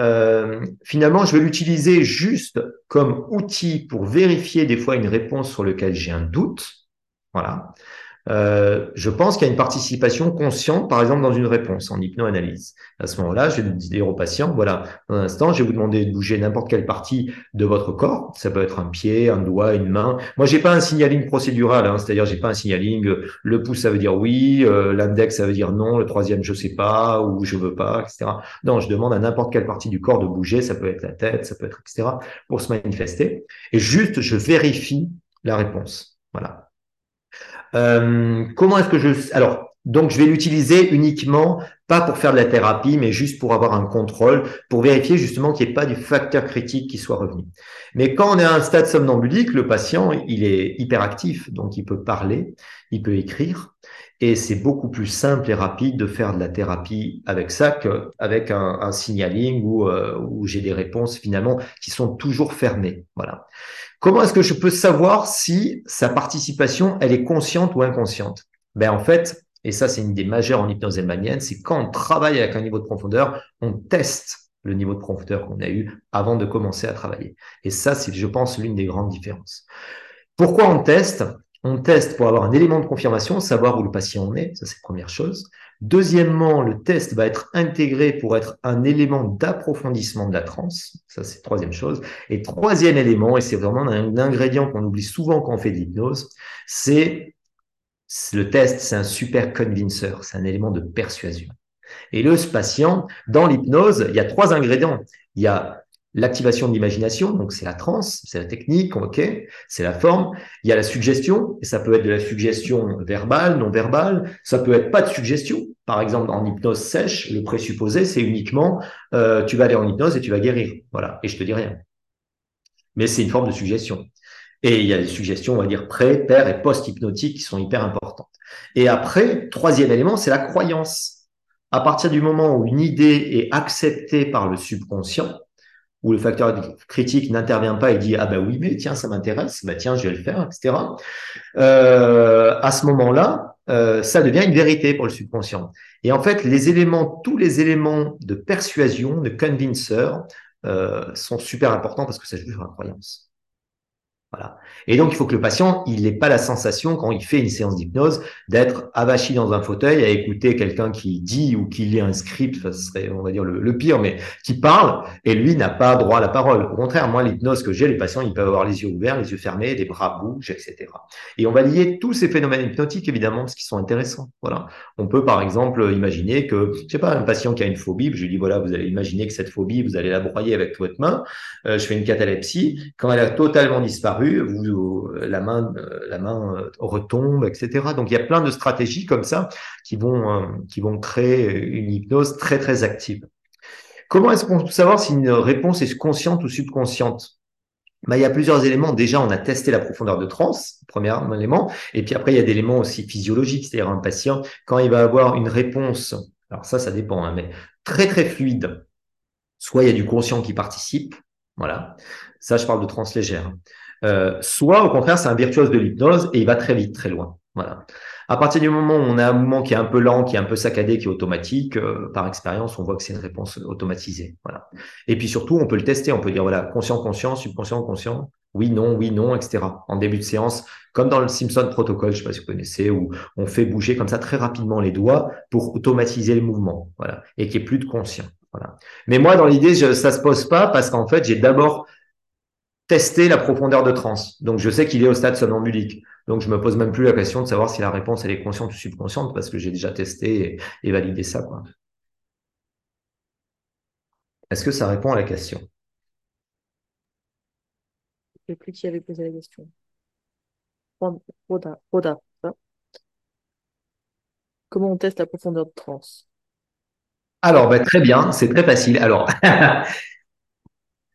B: euh, finalement, je vais l'utiliser juste comme outil pour vérifier des fois une réponse sur laquelle j'ai un doute. Voilà. Euh, je pense qu'il y a une participation consciente, par exemple, dans une réponse en hypnoanalyse. À ce moment-là, je vais dire au patient, voilà, un instant, je vais vous demander de bouger n'importe quelle partie de votre corps. Ça peut être un pied, un doigt, une main. Moi, j'ai pas un signaling procédural, hein, c'est-à-dire j'ai pas un signaling. Le pouce, ça veut dire oui, euh, l'index, ça veut dire non, le troisième, je sais pas ou je veux pas, etc. Non, je demande à n'importe quelle partie du corps de bouger. Ça peut être la tête, ça peut être etc. pour se manifester. Et juste, je vérifie la réponse. Voilà. Euh, comment est-ce que je... Alors, donc je vais l'utiliser uniquement, pas pour faire de la thérapie, mais juste pour avoir un contrôle, pour vérifier justement qu'il n'y ait pas du facteur critique qui soit revenu. Mais quand on est à un stade somnambulique, le patient, il est hyperactif, donc il peut parler, il peut écrire, et c'est beaucoup plus simple et rapide de faire de la thérapie avec ça qu'avec un, un signaling où, euh, où j'ai des réponses finalement qui sont toujours fermées. Voilà. Comment est-ce que je peux savoir si sa participation, elle est consciente ou inconsciente? Ben en fait, et ça c'est une idée majeure en hypnose elmanienne, c'est quand on travaille avec un niveau de profondeur, on teste le niveau de profondeur qu'on a eu avant de commencer à travailler. Et ça, c'est, je pense, l'une des grandes différences. Pourquoi on teste? On teste pour avoir un élément de confirmation, savoir où le patient en est, ça c'est la première chose. Deuxièmement, le test va être intégré pour être un élément d'approfondissement de la transe. Ça, c'est troisième chose. Et troisième élément, et c'est vraiment un ingrédient qu'on oublie souvent quand on fait de l'hypnose, c'est le test, c'est un super convincer, c'est un élément de persuasion. Et le patient, dans l'hypnose, il y a trois ingrédients. Il y a l'activation de l'imagination, donc c'est la transe, c'est la technique, ok, c'est la forme. Il y a la suggestion, et ça peut être de la suggestion verbale, non verbale. Ça peut être pas de suggestion. Par exemple, en hypnose sèche, le présupposé, c'est uniquement euh, tu vas aller en hypnose et tu vas guérir. Voilà, et je te dis rien. Mais c'est une forme de suggestion. Et il y a des suggestions, on va dire, pré, per et post-hypnotiques qui sont hyper importantes. Et après, troisième élément, c'est la croyance. À partir du moment où une idée est acceptée par le subconscient, où le facteur critique n'intervient pas et dit ah ben oui mais tiens ça m'intéresse bah tiens je vais le faire etc euh, à ce moment-là euh, ça devient une vérité pour le subconscient. Et en fait les éléments tous les éléments de persuasion de convincer euh, sont super importants parce que ça joue sur la croyance voilà. Et donc, il faut que le patient, il n'ait pas la sensation, quand il fait une séance d'hypnose, d'être avachi dans un fauteuil à écouter quelqu'un qui dit ou qui lit un script, ce serait, on va dire, le, pire, mais qui parle, et lui n'a pas droit à la parole. Au contraire, moi, l'hypnose que j'ai, les patients, ils peuvent avoir les yeux ouverts, les yeux fermés, des bras bougent, etc. Et on va lier tous ces phénomènes hypnotiques, évidemment, parce qu'ils sont intéressants. Voilà. On peut, par exemple, imaginer que, je sais pas, un patient qui a une phobie, je lui dis, voilà, vous allez imaginer que cette phobie, vous allez la broyer avec votre main. Euh, je fais une catalepsie. Quand elle a totalement disparu, vous, la main, la main euh, retombe, etc. Donc il y a plein de stratégies comme ça qui vont, euh, qui vont créer une hypnose très très active. Comment est-ce qu'on peut savoir si une réponse est consciente ou subconsciente? Ben, il y a plusieurs éléments. Déjà, on a testé la profondeur de transe, premier élément. Et puis après, il y a des éléments aussi physiologiques. C'est-à-dire un patient, quand il va avoir une réponse, alors ça, ça dépend, hein, mais très très fluide, soit il y a du conscient qui participe, voilà. Ça, je parle de transe légère. Euh, soit au contraire, c'est un virtuose de l'hypnose et il va très vite, très loin. Voilà. À partir du moment où on a un mouvement qui est un peu lent, qui est un peu saccadé, qui est automatique, euh, par expérience, on voit que c'est une réponse automatisée. Voilà. Et puis surtout, on peut le tester. On peut dire voilà, conscient, conscient, subconscient, conscient, oui, non, oui, non, etc. En début de séance, comme dans le Simpson Protocol, je ne sais pas si vous connaissez, où on fait bouger comme ça très rapidement les doigts pour automatiser le mouvement, voilà, et qu'il n'y ait plus de conscient. Voilà. Mais moi, dans l'idée, ça se pose pas parce qu'en fait, j'ai d'abord tester la profondeur de transe. Donc, je sais qu'il est au stade somnambulique. Donc, je me pose même plus la question de savoir si la réponse elle est consciente ou subconsciente parce que j'ai déjà testé et, validé ça. Quoi. Est-ce que ça répond à la question?
A: Je sais plus qui avait posé la question. Roda, Roda, Comment on teste la profondeur de transe?
B: Alors, ben, très bien, c'est très facile. Alors,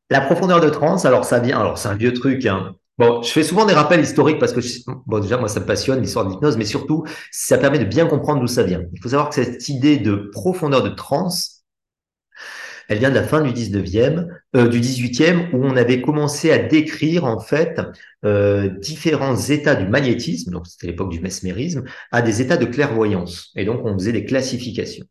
B: La profondeur de transe, alors ça vient, alors c'est un vieux truc, hein, Bon, je fais souvent des rappels historiques parce que, bon, déjà, moi, ça me passionne, l'histoire de l'hypnose, mais surtout, ça permet de bien comprendre d'où ça vient. Il faut savoir que cette idée de profondeur de transe, elle vient de la fin du 19e, euh, du 18e, où on avait commencé à décrire, en fait, euh, différents états du magnétisme, donc c'était l'époque du mesmérisme, à des états de clairvoyance. Et donc, on faisait des classifications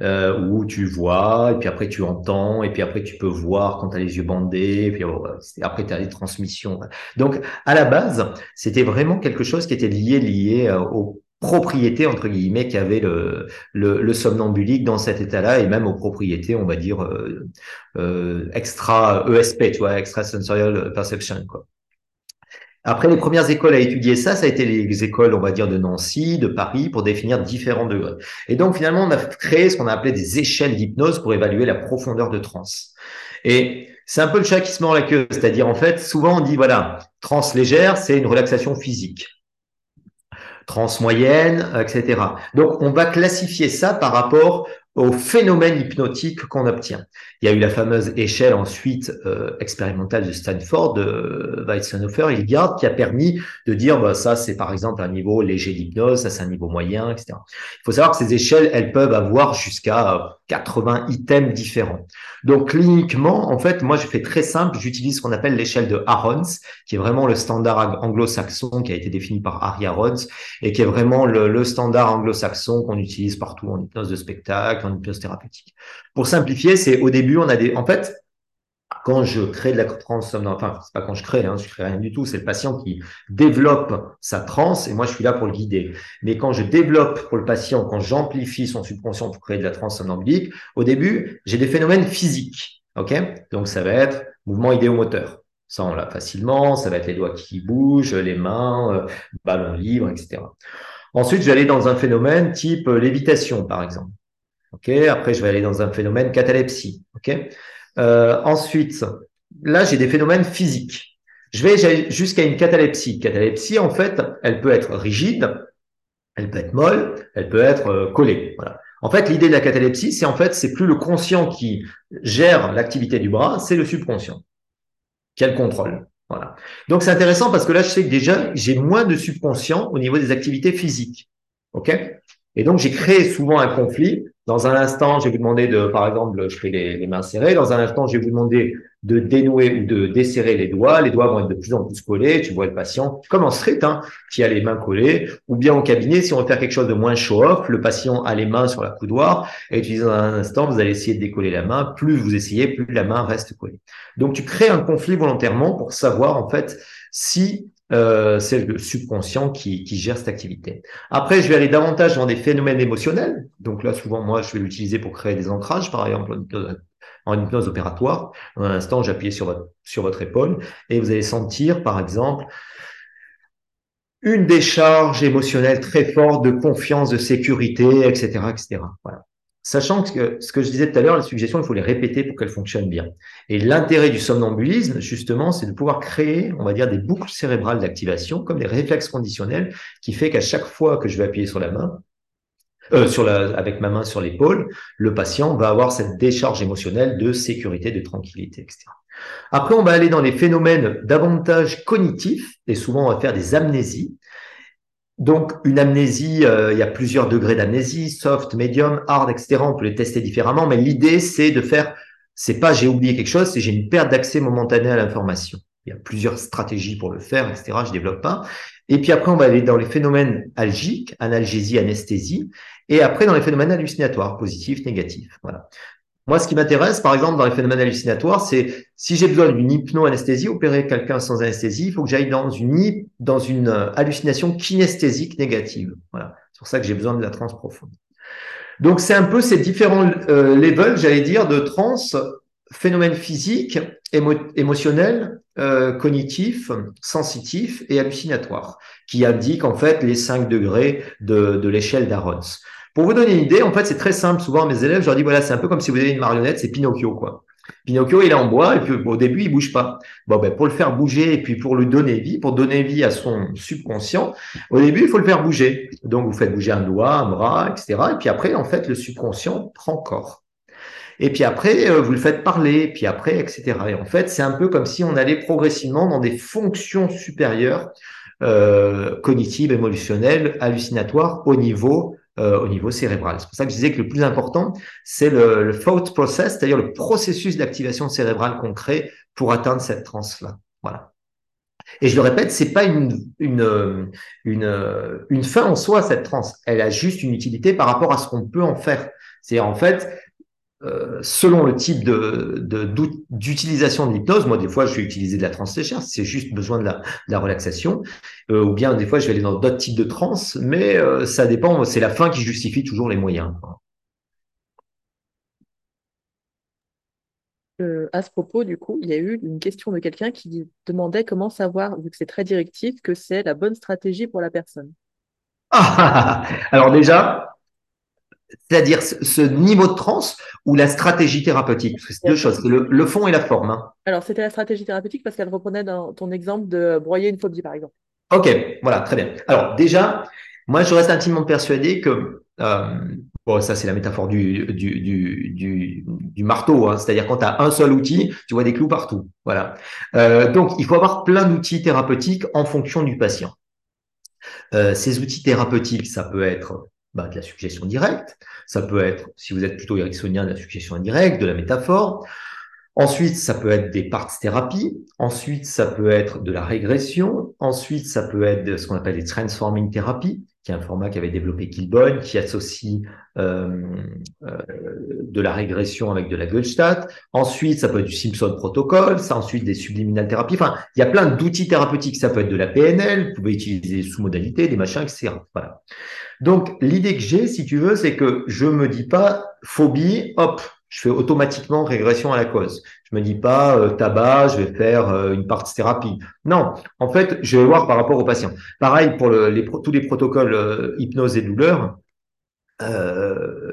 B: euh, où tu vois, et puis après tu entends, et puis après tu peux voir quand tu as les yeux bandés, et puis oh, après tu as les transmissions. Donc à la base, c'était vraiment quelque chose qui était lié lié euh, aux propriétés entre guillemets qu'avait le, le, le, somnambulique dans cet état-là et même aux propriétés on va dire euh, euh extra ESP tu vois extra sensorial perception quoi après, les premières écoles à étudier ça, ça a été les écoles, on va dire, de Nancy, de Paris, pour définir différents degrés. Et donc, finalement, on a créé ce qu'on a appelé des échelles d'hypnose pour évaluer la profondeur de transe. Et c'est un peu le chat qui se mord la queue. C'est-à-dire, en fait, souvent, on dit, voilà, transe légère, c'est une relaxation physique. Transe moyenne, etc. Donc, on va classifier ça par rapport au phénomène hypnotique qu'on obtient. Il y a eu la fameuse échelle ensuite euh, expérimentale de Stanford, de Weizsäcker, Hilgard, qui a permis de dire bah, ça c'est par exemple un niveau léger d'hypnose, ça c'est un niveau moyen, etc. Il faut savoir que ces échelles, elles peuvent avoir jusqu'à 80 items différents. Donc cliniquement, en fait, moi je fais très simple, j'utilise ce qu'on appelle l'échelle de Arons, qui est vraiment le standard anglo-saxon qui a été défini par Harry Arons et qui est vraiment le, le standard anglo-saxon qu'on utilise partout en hypnose de spectacle en hypnose thérapeutique. Pour simplifier, c'est au début, on a des, en fait, quand je crée de la transe enfin, c'est pas quand je crée, hein, je crée rien du tout, c'est le patient qui développe sa transe et moi je suis là pour le guider. Mais quand je développe pour le patient, quand j'amplifie son subconscient pour créer de la transe somnambulique, au début, j'ai des phénomènes physiques. OK? Donc ça va être mouvement idéomoteur. Ça, on l'a facilement. Ça va être les doigts qui bougent, les mains, euh, ballon libre, etc. Ensuite, je vais aller dans un phénomène type euh, lévitation, par exemple. Ok? Après, je vais aller dans un phénomène catalepsie. Ok? Euh, ensuite, là, j'ai des phénomènes physiques. Je vais jusqu'à une catalepsie. Catalepsie, en fait, elle peut être rigide, elle peut être molle, elle peut être euh, collée. Voilà. En fait, l'idée de la catalepsie, c'est en fait, c'est plus le conscient qui gère l'activité du bras, c'est le subconscient qui a le contrôle. Voilà. Donc c'est intéressant parce que là, je sais que déjà, j'ai moins de subconscient au niveau des activités physiques. OK? Et donc, j'ai créé souvent un conflit dans un instant, je vais vous demander de, par exemple, je fais les, mains serrées. Dans un instant, je vais vous demander de dénouer ou de desserrer les doigts. Les doigts vont être de plus en plus collés. Tu vois le patient, comme en street, hein, qui a les mains collées. Ou bien au cabinet, si on veut faire quelque chose de moins show-off, le patient a les mains sur la coudoir. Et tu dis dans un instant, vous allez essayer de décoller la main. Plus vous essayez, plus la main reste collée. Donc, tu crées un conflit volontairement pour savoir, en fait, si euh, c'est le subconscient qui, qui, gère cette activité. Après, je vais aller davantage dans des phénomènes émotionnels. Donc là, souvent, moi, je vais l'utiliser pour créer des ancrages, par exemple en hypnose, opératoire. Dans un instant, j'appuie sur votre, sur votre épaule et vous allez sentir, par exemple, une décharge émotionnelle très forte de confiance, de sécurité, etc., etc. Voilà. Sachant que ce que je disais tout à l'heure, les suggestions, il faut les répéter pour qu'elles fonctionnent bien. Et l'intérêt du somnambulisme, justement, c'est de pouvoir créer, on va dire, des boucles cérébrales d'activation, comme des réflexes conditionnels, qui fait qu'à chaque fois que je vais appuyer sur la main, euh, avec ma main sur l'épaule, le patient va avoir cette décharge émotionnelle de sécurité, de tranquillité, etc. Après, on va aller dans les phénomènes davantage cognitifs, et souvent on va faire des amnésies. Donc, une amnésie, euh, il y a plusieurs degrés d'amnésie, soft, medium, hard, etc. On peut les tester différemment, mais l'idée, c'est de faire, c'est pas j'ai oublié quelque chose, c'est j'ai une perte d'accès momentanée à l'information. Il y a plusieurs stratégies pour le faire, etc. Je développe pas. Et puis après, on va aller dans les phénomènes algiques, analgésie, anesthésie, et après dans les phénomènes hallucinatoires, positifs, négatifs. Voilà. Moi, ce qui m'intéresse, par exemple, dans les phénomènes hallucinatoires, c'est si j'ai besoin d'une hypno-anesthésie, opérer quelqu'un sans anesthésie, il faut que j'aille dans une, dans une euh, hallucination kinesthésique négative. Voilà. C'est pour ça que j'ai besoin de la transe profonde. Donc, c'est un peu ces différents euh, levels, j'allais dire, de transe, phénomènes physiques, émotionnels, euh, cognitifs, sensitifs et hallucinatoires, qui indiquent en fait les cinq degrés de, de l'échelle d'Arons. Pour vous donner une idée, en fait, c'est très simple. Souvent, mes élèves, je leur dis, voilà, c'est un peu comme si vous avez une marionnette, c'est Pinocchio, quoi. Pinocchio, il est en bois et puis au début, il bouge pas. Bon, ben, pour le faire bouger et puis pour lui donner vie, pour donner vie à son subconscient, au début, il faut le faire bouger. Donc, vous faites bouger un doigt, un bras, etc. Et puis après, en fait, le subconscient prend corps. Et puis après, euh, vous le faites parler, puis après, etc. Et en fait, c'est un peu comme si on allait progressivement dans des fonctions supérieures, euh, cognitives, émotionnelles, hallucinatoires au niveau euh, au niveau cérébral. C'est pour ça que je disais que le plus important, c'est le, le thought process, c'est-à-dire le processus d'activation cérébrale qu'on crée pour atteindre cette transe-là. Voilà. Et je le répète, c'est pas une, une, une, une fin en soi, cette transe. Elle a juste une utilité par rapport à ce qu'on peut en faire. C'est en fait, euh, selon le type de, d'utilisation de, l'hypnose, moi des fois je vais utiliser de la transe légère, c'est juste besoin de la, de la relaxation, euh, ou bien des fois je vais aller dans d'autres types de transe, mais euh, ça dépend, c'est la fin qui justifie toujours les moyens.
A: à ce propos, du coup, il y a eu une question de quelqu'un qui demandait comment savoir, vu que c'est très directif, que c'est la bonne stratégie pour la personne.
B: Ah, alors déjà, c'est-à-dire ce, niveau de transe ou la stratégie thérapeutique? C'est deux choses, le, fond et la forme. Hein.
A: Alors, c'était la stratégie thérapeutique parce qu'elle reprenait dans ton exemple de broyer une phobie, par exemple.
B: Ok, voilà, très bien. Alors, déjà, moi, je reste intimement persuadé que, euh, bon, ça, c'est la métaphore du, du, du, du, marteau, hein. c'est-à-dire quand tu as un seul outil, tu vois des clous partout. Voilà. Euh, donc, il faut avoir plein d'outils thérapeutiques en fonction du patient. Euh, ces outils thérapeutiques, ça peut être bah, de la suggestion directe. Ça peut être, si vous êtes plutôt ericksonien, de la suggestion indirecte, de la métaphore. Ensuite, ça peut être des parts thérapie. Ensuite, ça peut être de la régression. Ensuite, ça peut être ce qu'on appelle des transforming therapy, qui est un format qu'avait développé Kilbone, qui associe euh, euh, de la régression avec de la Goldstadt. Ensuite, ça peut être du Simpson Protocol. Ça, ensuite, des subliminal thérapies. Enfin, il y a plein d'outils thérapeutiques. Ça peut être de la PNL. Vous pouvez utiliser des sous-modalités, des machins, etc. Voilà. Donc, l'idée que j'ai, si tu veux, c'est que je me dis pas phobie, hop, je fais automatiquement régression à la cause. Je me dis pas euh, tabac, je vais faire euh, une partie thérapie. Non, en fait, je vais voir par rapport au patient. Pareil pour les, tous les protocoles euh, hypnose et douleur.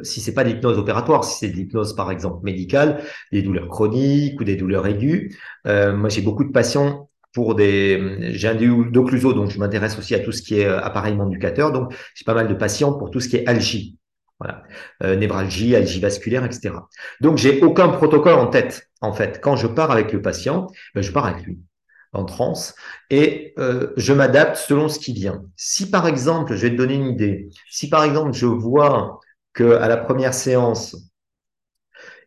B: si c'est pas l'hypnose opératoire, si c'est de l'hypnose par exemple médicale, des douleurs chroniques ou des douleurs aiguës. moi, j'ai beaucoup de patients pour des, j'ai un d'occluso, donc je m'intéresse aussi à tout ce qui est euh, appareillement éducateur, donc j'ai pas mal de patients pour tout ce qui est algie, voilà, euh, névralgie, algie vasculaire, etc. Donc j'ai aucun protocole en tête, en fait. Quand je pars avec le patient, ben, je pars avec lui en transe et euh, je m'adapte selon ce qui vient. Si par exemple, je vais te donner une idée, si par exemple je vois que à la première séance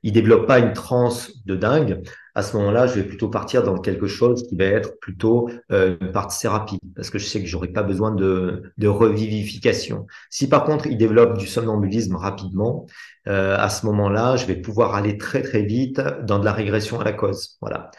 B: il développe pas une transe de dingue, à ce moment-là, je vais plutôt partir dans quelque chose qui va être plutôt euh, une partie thérapie, parce que je sais que j'aurai pas besoin de, de, revivification. Si par contre il développe du somnambulisme rapidement, euh, à ce moment-là, je vais pouvoir aller très très vite dans de la régression à la cause. Voilà.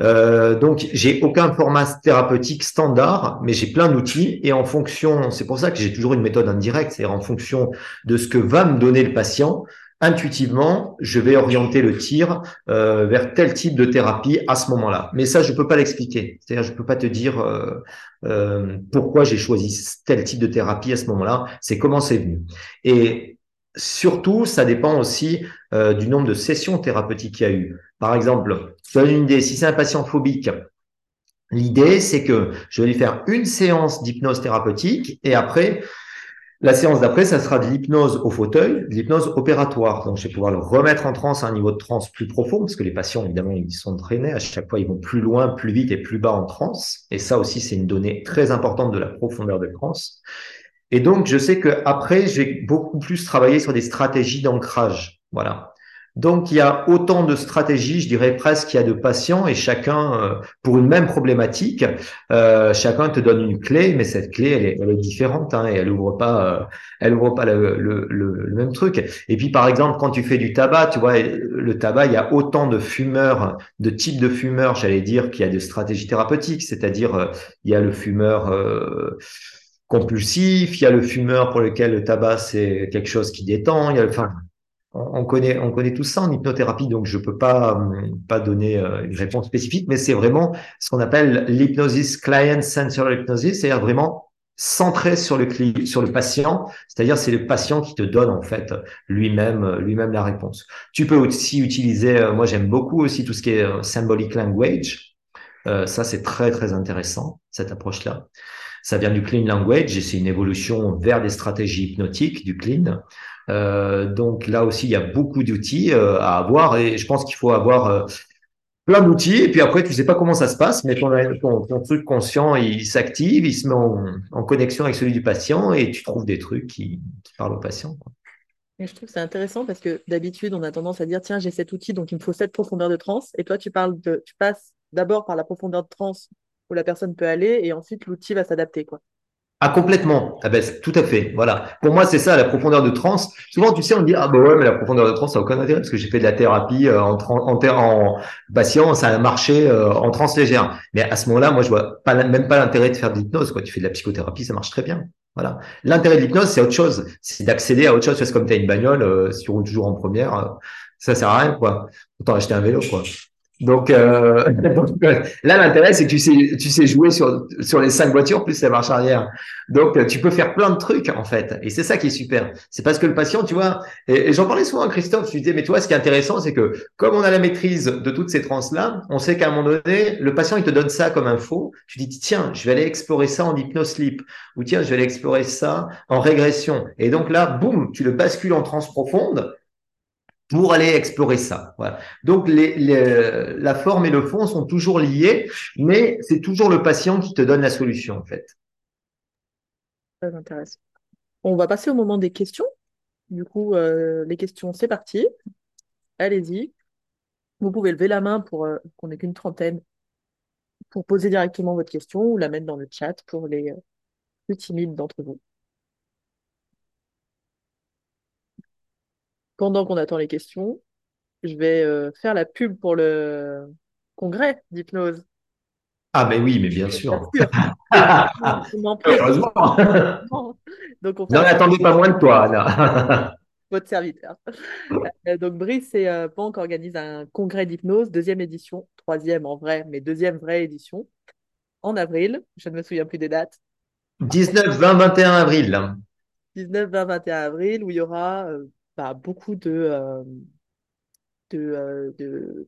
B: Euh, donc, j'ai aucun format thérapeutique standard, mais j'ai plein d'outils et en fonction, c'est pour ça que j'ai toujours une méthode indirecte, c'est-à-dire en fonction de ce que va me donner le patient, intuitivement, je vais orienter le tir euh, vers tel type de thérapie à ce moment-là. Mais ça, je peux pas l'expliquer. Je peux pas te dire euh, euh, pourquoi j'ai choisi tel type de thérapie à ce moment-là. C'est comment c'est venu. Et surtout, ça dépend aussi du nombre de sessions thérapeutiques qu'il y a eu. Par exemple, je donne une idée. Si c'est un patient phobique, l'idée c'est que je vais lui faire une séance d'hypnose thérapeutique et après la séance d'après, ça sera de l'hypnose au fauteuil, de l'hypnose opératoire. Donc, je vais pouvoir le remettre en transe à un niveau de transe plus profond, parce que les patients, évidemment, ils sont entraînés. À chaque fois, ils vont plus loin, plus vite et plus bas en transe. Et ça aussi, c'est une donnée très importante de la profondeur de transe. Et donc, je sais que après, j'ai beaucoup plus travaillé sur des stratégies d'ancrage. Voilà. Donc, il y a autant de stratégies, je dirais presque, qu'il y a de patients et chacun, euh, pour une même problématique, euh, chacun te donne une clé, mais cette clé, elle est, différente hein, et elle ouvre pas, euh, elle ouvre pas le, même truc. Et puis, par exemple, quand tu fais du tabac, tu vois, le tabac, il y a autant de fumeurs, de types de fumeurs, j'allais dire, qu'il y a des stratégies thérapeutiques, c'est-à-dire, il y a le fumeur compulsif, il y a le fumeur pour lequel le tabac c'est quelque chose qui détend, il y a le, enfin, on connaît, on connaît tout ça en hypnothérapie, donc je peux pas, pas donner euh, une réponse spécifique, mais c'est vraiment ce qu'on appelle l'hypnosis client sensory hypnosis, c'est-à-dire vraiment centré sur le sur le patient, c'est-à-dire c'est le patient qui te donne en fait lui-même lui-même la réponse. Tu peux aussi utiliser, euh, moi j'aime beaucoup aussi tout ce qui est euh, symbolic language, ça c'est très très intéressant cette approche-là. Ça vient du clean language et c'est une évolution vers des stratégies hypnotiques du clean. Euh, donc là aussi, il y a beaucoup d'outils euh, à avoir et je pense qu'il faut avoir euh, plein d'outils. Et puis après, tu sais pas comment ça se passe, mais ton, truc conscient, il s'active, il se met en, connexion avec celui du patient et tu trouves des trucs qui, parlent au patient.
A: Je trouve que c'est intéressant parce que d'habitude, on a tendance à dire tiens, j'ai cet outil, donc il me faut cette profondeur de transe. Et toi, tu tu passes d'abord par la profondeur de transe où la personne peut aller et ensuite l'outil va s'adapter, quoi.
B: Ah, complètement. Ah ben, tout à fait. Voilà. Pour moi, c'est ça, la profondeur de transe. Souvent, tu sais, on dit, ah bah ouais, mais la profondeur de transe, ça n'a aucun intérêt parce que j'ai fait de la thérapie euh, en, en, en, patient, ça a marché euh, en transe légère. Mais à ce moment-là, moi, je vois pas, même pas l'intérêt de faire de l'hypnose, quoi. Tu fais de la psychothérapie, ça marche très bien. Voilà. L'intérêt de l'hypnose, c'est autre chose. C'est d'accéder à autre chose. C'est comme tu as une bagnole, si tu roules toujours en première, euh, ça sert à rien, quoi. Autant acheter un vélo, quoi. Donc, euh, là, l'intérêt, c'est que tu sais, tu sais jouer sur, sur les cinq voitures plus la marche arrière. Donc, tu peux faire plein de trucs, en fait. Et c'est ça qui est super. C'est parce que le patient, tu vois, et, j'en parlais souvent à Christophe, je disais, mais toi, ce qui est intéressant, c'est que comme on a la maîtrise de toutes ces trans-là, on sait qu'à un moment donné, le patient, il te donne ça comme info. Tu dis, tiens, je vais aller explorer ça en hypnose sleep. Ou tiens, je vais aller explorer ça en régression. Et donc là, boum, tu le bascules en transe profonde pour aller explorer ça. Voilà. Donc les, les, la forme et le fond sont toujours liés, mais c'est toujours le patient qui te donne la solution en fait.
A: Très intéressant. On va passer au moment des questions. Du coup, euh, les questions, c'est parti. Allez-y. Vous pouvez lever la main pour euh, qu'on n'ait qu'une trentaine pour poser directement votre question ou la mettre dans le chat pour les euh, plus timides d'entre vous. Pendant qu'on attend les questions, je vais euh, faire la pub pour le congrès d'hypnose.
B: Ah, mais oui, mais bien sûr.
A: Heureusement.
B: Donc, on N'en attendez pas moins de toi, Anna.
A: Votre serviteur. Euh, donc, Brice et euh, Banque organisent un congrès d'hypnose, deuxième édition, troisième en vrai, mais deuxième vraie édition, en avril. Je ne me souviens plus des dates.
B: 19, 20, 21 avril.
A: 19, 20, 21 avril, où il y aura beaucoup de, euh, de, euh,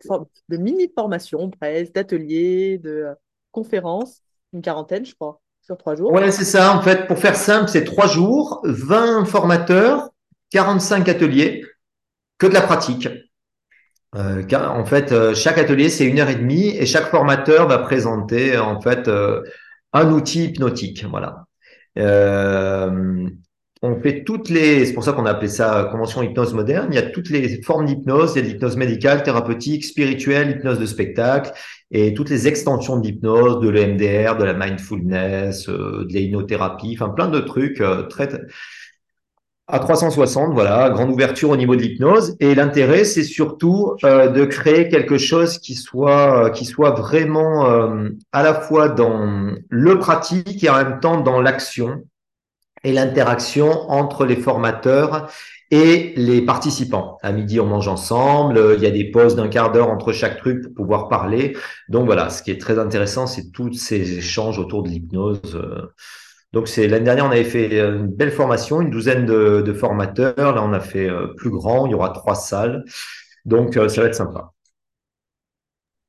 A: de, mini-formations, presque, d'ateliers, de euh, conférences, une quarantaine, je crois, sur trois jours.
B: Ouais, c'est ça. En fait, pour faire simple, c'est trois jours, 20 formateurs, 45 ateliers, que de la pratique. Euh, en fait, chaque atelier, c'est une heure et demie et chaque formateur va présenter en fait un outil hypnotique. Voilà. Euh, on fait toutes les, c'est pour ça qu'on a appelé ça convention hypnose moderne. Il y a toutes les formes d'hypnose. Il y a de l'hypnose médicale, thérapeutique, spirituelle, hypnose de spectacle et toutes les extensions d'hypnose, de l'EMDR, de la mindfulness, euh, de l'hypnothérapie, enfin plein de trucs euh, très à 360, voilà, grande ouverture au niveau de l'hypnose. Et l'intérêt, c'est surtout euh, de créer quelque chose qui soit, qui soit vraiment à la fois dans le pratique et en même temps dans l'action et l'interaction entre les formateurs et les participants. À midi, on mange ensemble. Il y a des pauses d'un quart d'heure entre chaque truc pour pouvoir parler. Donc voilà, ce qui est très intéressant, c'est tous ces échanges autour de l'hypnose. Donc c'est l'année dernière, on avait fait une belle formation, une douzaine de, de, formateurs. Là, on a fait euh, plus grand. Il y aura trois salles. Donc euh, ça va être sympa.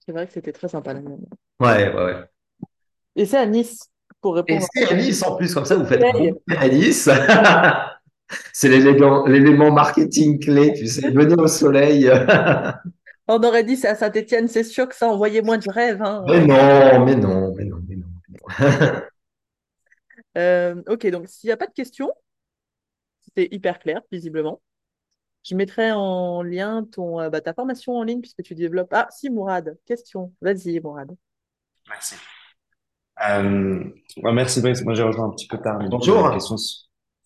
A: C'est vrai que c'était très sympa
B: Ouais, ouais, ouais.
A: Et c'est à Nice pour répondre.
B: Et c'est à Nice en plus, comme ça, vous faites à Nice. c'est l'élément marketing clé, tu sais, venez au soleil.
A: On aurait dit c'est à Saint-Etienne, c'est sûr que ça envoyait moins de rêves. Hein.
B: Mais non, mais non, mais non, mais non.
A: euh, ok, donc s'il n'y a pas de questions, c'était hyper clair, visiblement. Je mettrai en lien ton, euh, bah, ta formation en ligne puisque tu développes. Ah, si, Mourad, question. Vas-y, Mourad.
C: Merci. Euh, merci Brice. Moi j'ai rejoint un petit peu tard.
B: Bonjour.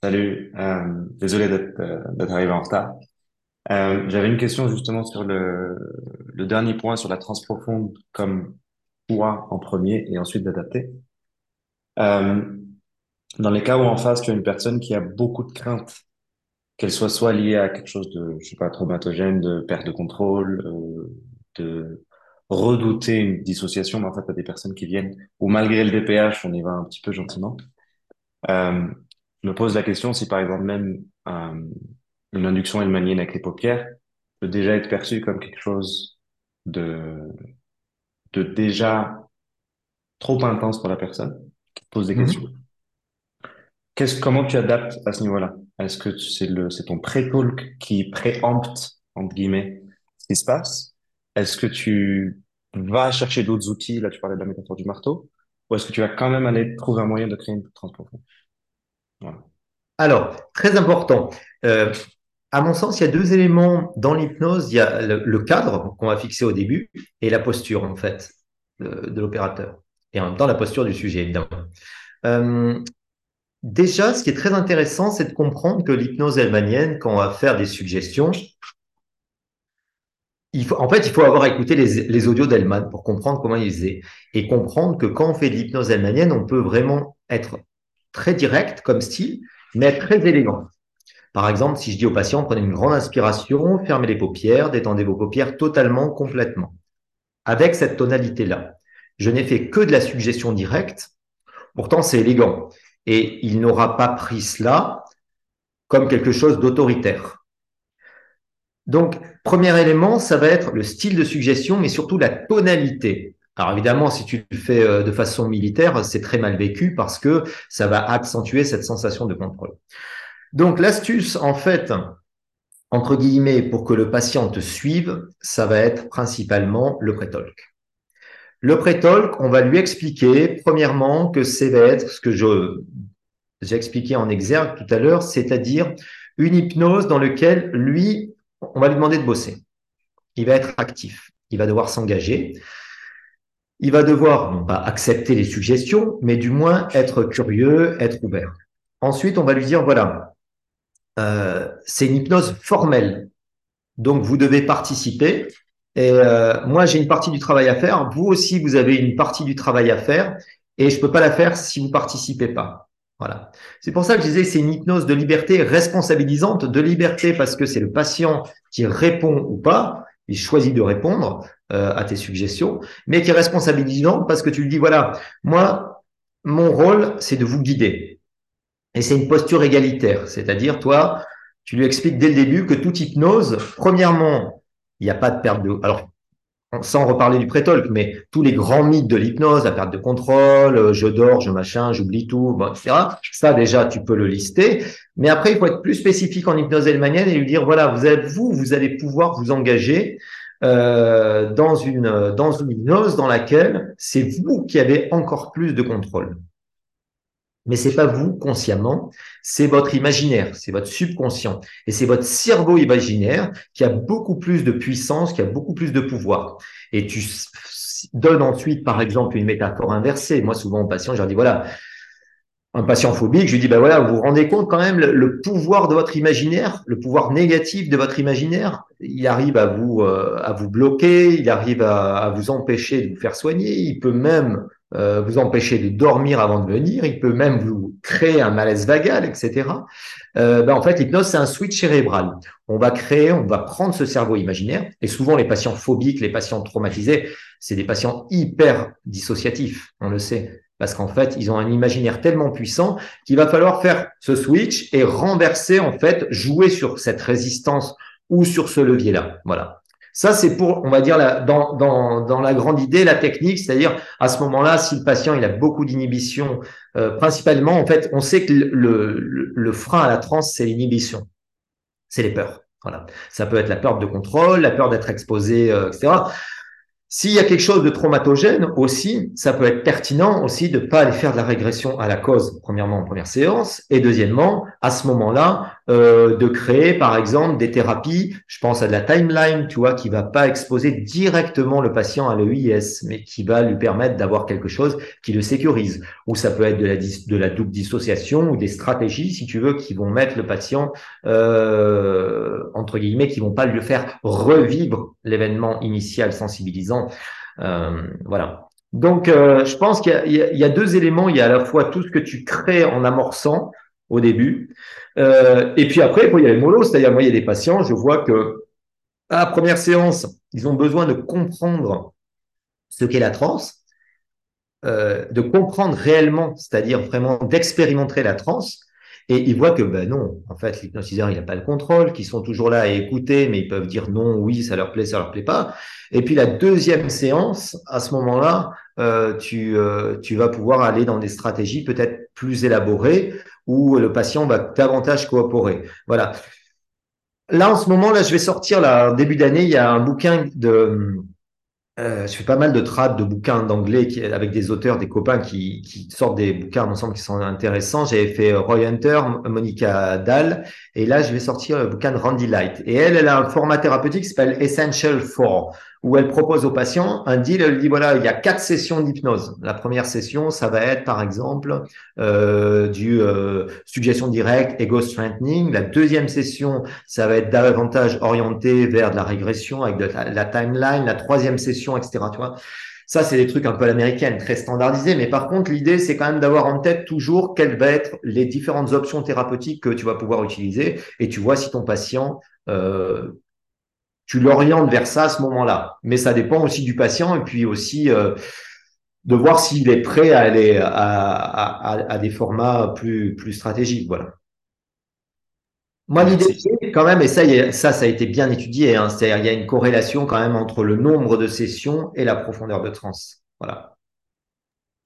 C: Salut. Euh, désolé d'être euh, d'être arrivé en retard. Euh, J'avais une question justement sur le, le dernier point sur la transprofonde comme point en premier et ensuite d'adapter. Euh, dans les cas où en face tu as une personne qui a beaucoup de craintes, qu'elle soit soit liée à quelque chose de je sais pas traumatogène, de perte de contrôle, euh, de redouter une dissociation, mais en fait, il y a des personnes qui viennent où malgré le DPH, on y va un petit peu gentiment. Euh, je me pose la question si par exemple même euh, une induction manienne avec les paupières peut déjà être perçue comme quelque chose de, de déjà trop intense pour la personne qui pose des mhm. questions. Qu'est-ce, comment tu adaptes à ce niveau-là? Est-ce que c'est le, c'est ton pré-talk qui préempte, entre guillemets, ce qui se passe? Est-ce que tu vas chercher d'autres outils? Là, tu parlais de la métaphore du marteau. Ou est-ce que tu vas quand même aller trouver un moyen de créer une profonde? Voilà.
B: Alors, très important. Euh, à mon sens, il y a deux éléments dans l'hypnose. Il y a le, cadre qu'on va fixer au début et la posture, en fait, de, de l'opérateur. Et en même temps, la posture du sujet, évidemment. Euh, déjà, ce qui est très intéressant, c'est de comprendre que l'hypnose helmanienne, quand on va faire des suggestions, en fait, il faut avoir écouté les, audios d'Hellman pour comprendre comment il faisait. Et comprendre que quand on fait de l'hypnose helmanienne, on peut vraiment être très direct comme style, mais être très élégant. Par exemple, si je dis au patient, prenez une grande inspiration, fermez les paupières, détendez vos paupières totalement, complètement. Avec cette tonalité-là. Je n'ai fait que de la suggestion directe. Pourtant, c'est élégant. Et il n'aura pas pris cela comme quelque chose d'autoritaire. Donc, premier élément, ça va être le style de suggestion, mais surtout la tonalité. Alors évidemment, si tu le fais euh, de façon militaire, c'est très mal vécu parce que ça va accentuer cette sensation de contrôle. Donc l'astuce, en fait, entre guillemets, pour que le patient te suive, ça va être principalement le pré-talk. Le pré-talk, on va lui expliquer, premièrement, que c'est va être ce que je j'ai expliqué en exergue tout à l'heure, c'est-à-dire une hypnose dans laquelle lui, on va lui demander de bosser. Il va être actif, il va devoir s'engager, il va devoir non pas accepter les suggestions, mais du moins être curieux, être ouvert. Ensuite, on va lui dire, voilà, euh, c'est une hypnose formelle. Donc, vous devez participer. Et euh, moi, j'ai une partie du travail à faire. Vous aussi, vous avez une partie du travail à faire. Et je peux pas la faire si vous participez pas. Voilà. C'est pour ça que je disais c'est une hypnose de liberté responsabilisante, de liberté parce que c'est le patient qui répond ou pas, il choisit de répondre euh, à tes suggestions, mais qui est responsabilisante parce que tu lui dis voilà, moi, mon rôle, c'est de vous guider. Et c'est une posture égalitaire, c'est-à-dire toi, tu lui expliques dès le début que toute hypnose, premièrement, il n'y a pas de perte de. Alors, sans reparler du pré-talk, mais tous les grands mythes de l'hypnose, la perte de contrôle, euh, je dors, je machin, j'oublie tout, bon, etc. Ça, déjà, tu peux le lister. Mais après, il faut être plus spécifique en hypnose helmanienne et lui dire, voilà, vous, êtes, vous, vous allez pouvoir vous engager euh, dans, une, dans une hypnose dans laquelle c'est vous qui avez encore plus de contrôle. Mais c'est pas vous consciemment, c'est votre imaginaire, c'est votre subconscient et c'est votre cerveau imaginaire qui a beaucoup plus de puissance, qui a beaucoup plus de pouvoir. Et tu donnes ensuite, par exemple, une métaphore inversée. Moi, souvent aux patients, je leur dis voilà, un patient phobique, je lui dis ben voilà, vous vous rendez compte quand même le, pouvoir de votre imaginaire, le pouvoir négatif de votre imaginaire, il arrive à vous euh, à vous bloquer, il arrive à, à vous empêcher de vous faire soigner, il peut même euh, vous empêcher de dormir avant de venir, il peut même vous créer un malaise vagal, etc. Euh, ben en fait, l'hypnose, c'est un switch cérébral. On va créer, on va prendre ce cerveau imaginaire, et souvent les patients phobiques, les patients traumatisés, c'est des patients hyper dissociatifs, on le sait, parce qu'en fait, ils ont un imaginaire tellement puissant qu'il va falloir faire ce switch et renverser, en fait, jouer sur cette résistance ou sur ce levier-là. Voilà. Ça, c'est pour, on va dire, la, dans, dans, dans, la grande idée, la technique, c'est-à-dire à ce moment-là, si le patient il a beaucoup d'inhibition, euh, principalement, en fait, on sait que le, le, le frein à la transe, c'est l'inhibition, c'est les peurs. Voilà. Ça peut être la peur de contrôle, la peur d'être exposé, euh, etc. S'il y a quelque chose de traumatogène aussi, ça peut être pertinent aussi de ne pas aller faire de la régression à la cause, premièrement en première séance, et deuxièmement, à ce moment-là, euh, de créer par exemple des thérapies, je pense à de la timeline, tu vois, qui va pas exposer directement le patient à l'EIS, mais qui va lui permettre d'avoir quelque chose qui le sécurise. Ou ça peut être de la, double dissociation ou des stratégies, si tu veux, qui vont mettre le patient, euh, entre guillemets, qui vont pas lui faire revivre l'événement initial sensibilisant. Euh, voilà. Donc, euh, je pense qu'il y, a deux éléments. Il y a à la fois tout ce que tu crées en amorçant au début, euh, et puis après, il y a les mollo, c'est-à-dire moi, il y a des patients, je vois que à la première séance, ils ont besoin de comprendre ce qu'est la transe, euh, de comprendre réellement, c'est-à-dire vraiment d'expérimenter la transe. Et ils voient que ben non, en fait, l'hypnotiseur, il n'a pas le contrôle, qu'ils sont toujours là à écouter, mais ils peuvent dire non, oui, ça leur plaît, ça leur plaît pas. Et puis la deuxième séance, à ce moment-là, euh, tu, tu vas pouvoir aller dans des stratégies peut-être plus élaborées où le patient va davantage coopérer. Voilà. Là, en ce moment, là, je vais sortir, là, début d'année, il y a un bouquin de euh, je fais pas mal de trades de bouquins d'anglais avec des auteurs, des copains qui, qui sortent des bouquins ensemble qui sont intéressants. J'avais fait euh, Roy Hunter, Monica Dahl, et là je vais sortir le bouquin de Randy Light. Et elle, elle a un format thérapeutique qui s'appelle Essential for où elle propose aux patients un deal. Elle dit voilà, il y a quatre sessions d'hypnose. La première session, ça va être par exemple euh, du euh, suggestion directe, ego strengthening. La deuxième session, ça va être davantage orienté vers de la régression avec de la, timeline. La troisième session, etc. Tu vois. Ça, c'est des trucs un peu américains, très standardisés. Mais par contre, l'idée, c'est quand même d'avoir en tête toujours quelles vont être les différentes options thérapeutiques que tu vas pouvoir utiliser. Et tu vois si ton patient euh, tu l'orientes vers ça à ce moment-là. Mais ça dépend aussi du patient et puis aussi euh, de voir s'il est prêt à aller à, à, à, des formats plus, plus stratégiques. Voilà. Moi, l'idée, quand même, et ça, ça, ça a été bien étudié, hein, c'est-à-dire il y a une corrélation quand même entre le nombre de sessions et la profondeur de transe. Voilà.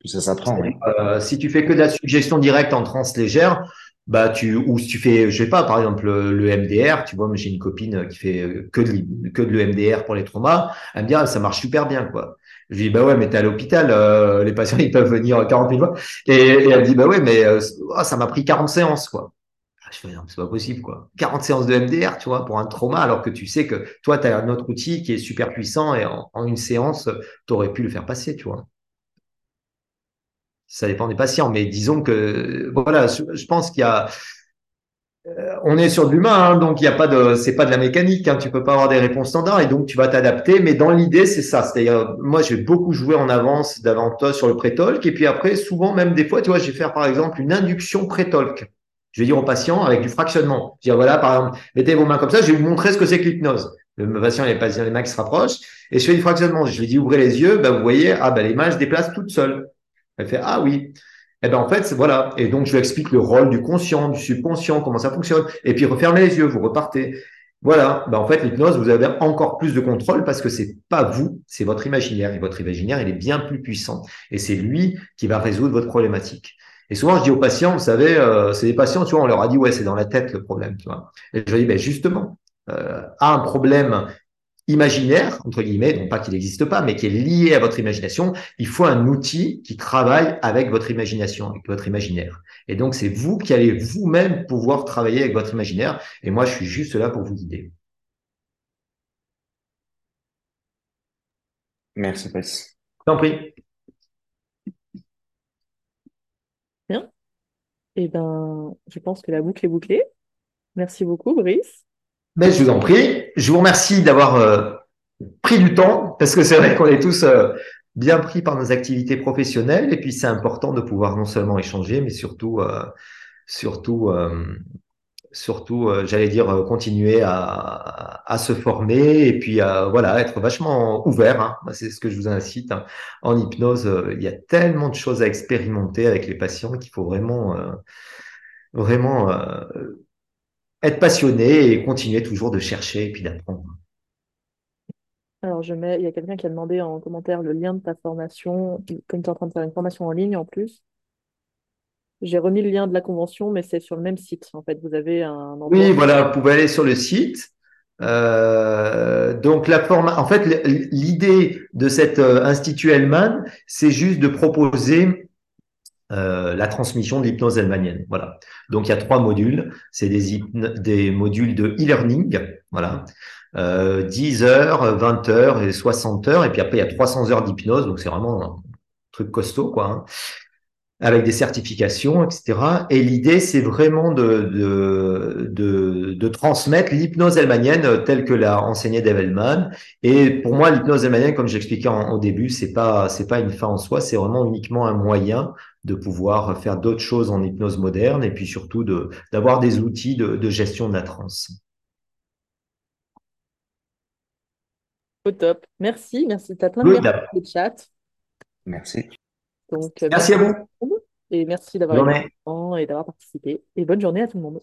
C: Ça s'apprend. Oui.
B: Euh, si tu fais que de la suggestion directe en transe légère, bah tu ou si tu fais je sais pas par exemple le, MDR tu vois j'ai une copine qui fait que de que de l'EMDR pour les traumas. Elle me dit ah, ça marche super bien quoi. Je lui dis bah ouais mais t'es à l'hôpital euh, les patients ils peuvent venir 40 000 fois. Et, elle me dit bah ouais mais euh, oh, ça m'a pris 40 séances quoi. Ah, je fais non c'est pas possible quoi. 40 séances de MDR tu vois pour un trauma alors que tu sais que toi tu as un autre outil qui est super puissant et en, en une séance tu aurais pu le faire passer tu vois ça dépend des patients, mais disons que voilà, je, pense qu'il y a euh, on est sur de l'humain, hein, donc il n'y a pas de, c'est pas de la mécanique. Hein, tu peux pas avoir des réponses standards et donc tu vas t'adapter. Mais dans l'idée, c'est ça. C'est-à-dire, moi, je vais beaucoup jouer en avance davantage sur le pré-talk et puis après, souvent même des fois, tu vois, je vais faire par exemple une induction pré-talk. Je vais dire au patient avec du fractionnement. Je vais dire voilà, par exemple, mettez vos mains comme ça. Je vais vous montrer ce que c'est que l'hypnose. Le patient, il a les mains qui se rapprochent et je fais du fractionnement. Je lui dis ouvrez les yeux. Ben, vous voyez, ah ben les mains se déplacent toutes seules. Elle fait Ah oui. Eh ben en fait, voilà. Et donc, je lui explique le rôle du conscient, du subconscient, comment ça fonctionne. Et puis, refermez les yeux, vous repartez. Voilà. Ben, en fait, l'hypnose, vous avez encore plus de contrôle parce que c'est pas vous, c'est votre imaginaire. Et votre imaginaire, il est bien plus puissant. Et c'est lui qui va résoudre votre problématique. Et souvent, je dis aux patients, vous savez, euh, c'est des patients, tu vois, on leur a dit, ouais, c'est dans la tête le problème, tu vois. Et je dis, ben justement, euh, un problème imaginaire, entre guillemets, donc pas qu'il n'existe pas, mais qui est lié à votre imagination, il faut un outil qui travaille avec votre imagination, avec votre imaginaire. Et donc, c'est vous qui allez vous-même pouvoir travailler avec votre imaginaire. Et moi, je suis juste là pour vous guider.
C: Merci, Brice.
B: T'en prie.
A: Bien. Eh ben, je pense que la boucle est bouclée. Merci beaucoup, Brice.
B: Mais je vous en prie. Je vous remercie d'avoir euh, pris du temps parce que c'est vrai qu'on est tous euh, bien pris par nos activités professionnelles et puis c'est important de pouvoir non seulement échanger, mais surtout, euh, surtout, surtout, j'allais dire, continuer à, à, se former et puis voilà, être vachement ouvert. Hein. C'est ce que je vous incite. Hein. En hypnose, il y a tellement de choses à expérimenter avec les patients qu'il faut vraiment, vraiment être passionné et continuer toujours de chercher et puis d'apprendre.
A: Alors, je mets, il y a quelqu'un qui a demandé en commentaire le lien de ta formation, comme tu es en train de faire une formation en ligne en plus. J'ai remis le lien de la convention, mais c'est sur le même site. En fait, vous avez un
B: Oui, voilà, vous pouvez aller sur le site. Euh, donc la forme, en fait, l'idée de cet euh, institut Hellman, c'est juste de proposer euh, la transmission de l'hypnose helmanienne. Voilà. Donc il y a trois modules. C'est des, modules de e-learning. Voilà. Euh, 10 heures, 20 heures et 60 heures. Et puis après, il y a 300 heures d'hypnose. Donc c'est vraiment un truc costaud, quoi. Hein avec des certifications, etc. Et l'idée, c'est vraiment de, de, transmettre l'hypnose helmanienne telle que l'a enseigné Dave Et pour moi, l'hypnose helmanienne, comme j'expliquais au début, c'est pas c'est pas une fin en soi, c'est vraiment uniquement un moyen de pouvoir faire d'autres choses en hypnose moderne et puis surtout de d'avoir des outils de, de gestion de la transe.
A: Au top. Merci, merci. Tu as plein de chat.
C: Merci.
A: Donc,
B: merci à vous.
A: Et merci d'avoir été temps et d'avoir participé. Et bonne journée à tout le monde.